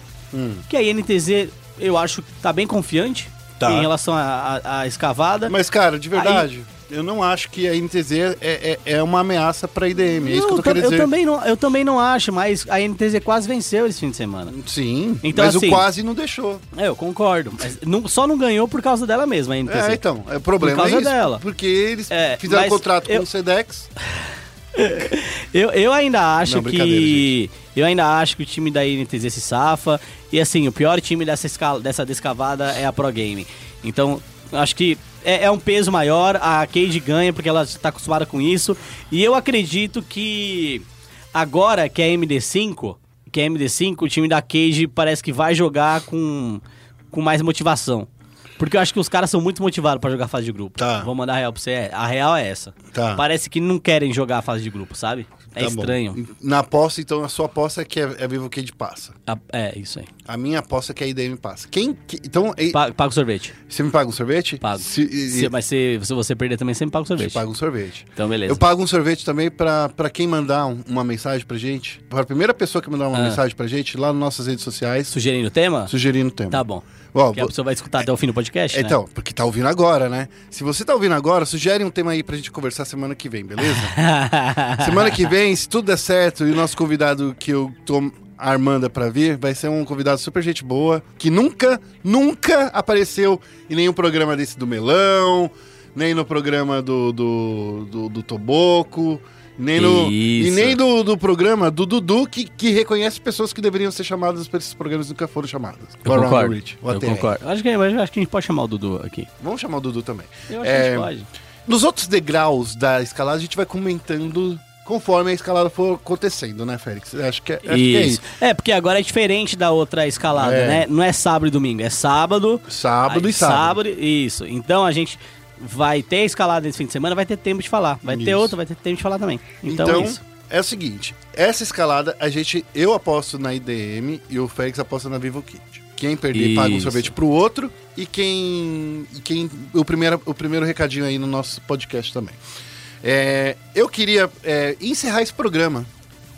que a INTZ eu acho que tá bem confiante Tá. em relação à escavada. Mas, cara, de verdade, eu não acho que a NTZ é, é, é uma ameaça pra IDM. É isso que eu tô querendo dizer. também não, eu também não acho, mas a INTZ quase venceu esse fim de semana. Sim, Então, mas assim- o quase não deixou. É, eu concordo. Mas não- só não ganhou por causa dela mesma, a INTZ. É, então, é, o problema Por causa é isso. dela. Porque eles É, fizeram contrato eu- com o Sedex. Eu, eu ainda acho Não, que. Eu ainda acho que o time da INTZ se safa. E assim, o pior time dessa, escala, dessa descavada é a Pro Game. Então, eu acho que é, é um peso maior. A Cade ganha porque ela está acostumada com isso. E eu acredito que agora que é MD5, que é MD5, o time da Cage parece que vai jogar com, com mais motivação. Porque eu acho que os caras são muito motivados pra jogar fase de grupo. Tá. Vou mandar a real pra você. É, A real é essa. Tá. Parece que não querem jogar a fase de grupo, sabe? É Tá bom. estranho. Na aposta, então, a sua aposta é que a, a Vivo Cade passa. A- É, isso aí. A minha aposta é que a IDM passa. Quem. que- então, e- Pa- Paga o sorvete. você me paga um sorvete? Pago. Se, e- Se- mas se, se você perder também, você me paga o Te sorvete. pago um sorvete. Então, beleza. Eu pago um sorvete também pra, pra quem mandar um- uma mensagem pra gente. Pra primeira pessoa que mandar uma Ah. mensagem pra gente lá nas nossas redes sociais, Sugerindo o tema? sugerindo o tema. Tá bom. Ó, que a pessoa vai escutar até o fim do podcast, né? Então, porque tá ouvindo agora, né? Se você tá ouvindo agora, sugere um tema aí pra gente conversar semana que vem, beleza? semana que vem, se tudo der certo e o nosso convidado que eu tô armando pra vir, vai ser um convidado super gente boa, que nunca, nunca apareceu em nenhum programa desse do Melão, nem no programa do, do, do, do Toboco, nem no, e nem do, do programa do Dudu, que, que reconhece pessoas que deveriam ser chamadas pra esses programas e nunca foram chamadas. Eu Around concordo. Reach, Eu ATR. concordo. Acho que, eu acho que a gente pode chamar o Dudu aqui. Vamos chamar o Dudu também. Eu acho É, que a gente pode. Nos outros degraus da escalada, a gente vai comentando conforme a escalada for acontecendo, né, Félix? Acho que é, acho que é Isso. isso. É, porque agora é diferente da outra escalada, É. né? Não é sábado e domingo, é sábado. Sábado aí e sábado. Isso. Então a gente vai ter escalada nesse fim de semana, vai ter tempo de falar. Vai ter Isso. outra, vai ter tempo de falar também. Então, Então, é isso. é o seguinte: essa escalada, a gente, eu aposto na IDM e o Félix aposta na Vivo Kit. Quem perder paga um Isso. sorvete pro outro e quem. E quem o, primeiro, o primeiro recadinho aí no nosso podcast também. É, eu queria é, encerrar esse programa.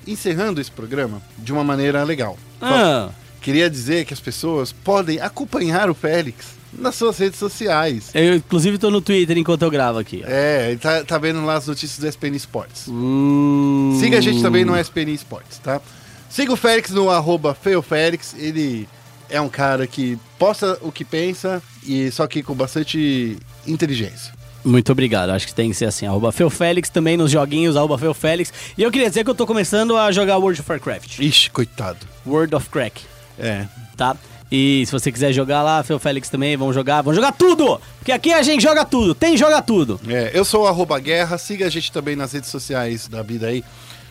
Encerrando esse programa de uma maneira legal. Ah, Queria dizer que as pessoas podem acompanhar o Félix nas suas redes sociais. eu, inclusive, tô no Twitter enquanto eu gravo aqui. ó. É, tá, tá vendo lá as notícias do SPN Esportes. Uh. Siga a gente também no SPN Esportes, tá? Siga o Félix no arroba feofélix. Ele é um cara que posta o que pensa, e só que com bastante inteligência. Muito obrigado. Acho que tem que ser assim. Arroba Feofélix também nos joguinhos, arroba Feofélix. E eu queria dizer que eu tô começando a jogar World of Warcraft. Ixi, coitado. World of Crack, É. tá? E se você quiser jogar lá, Feofélix também, vamos jogar. Vamos jogar tudo! Porque aqui a gente joga tudo. Tem joga tudo. É, eu sou o arroba guerra, siga a gente também nas redes sociais da vida aí.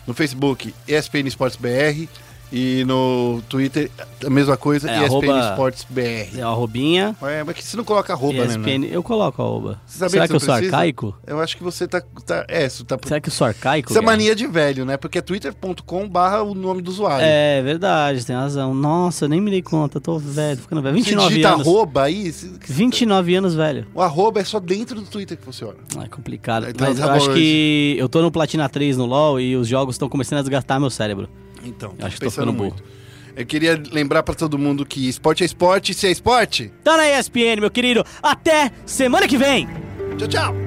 No Facebook, ESPN Esportes BR. E no Twitter, a mesma coisa, É, ESPN arroba- Esportes BR. É o arrobinha. É, mas que você não coloca arroba, né? ESPN. né? Eu coloco a arroba. Você Será que, eu você sou precisa? arcaico? Eu acho que você tá. tá é, isso tá. Será que eu sou arcaico? Isso é mania de velho, né? Porque é twitter.com barra o nome do usuário. É verdade, tem razão. Nossa, eu nem me dei conta, tô velho, tô ficando velho. Você 29 digita anos. arroba aí. se- 29 anos, velho. O arroba é só dentro do Twitter que funciona. É complicado. Então, Mas tá eu acho eu- que eu tô no Platina 3 no LoL e os jogos estão começando a desgastar meu cérebro. Então, Eu acho que tô ficando burro. Eu queria lembrar pra todo mundo que esporte é esporte, se é esporte. Tá na ESPN, meu querido. Até semana que vem! Tchau, tchau.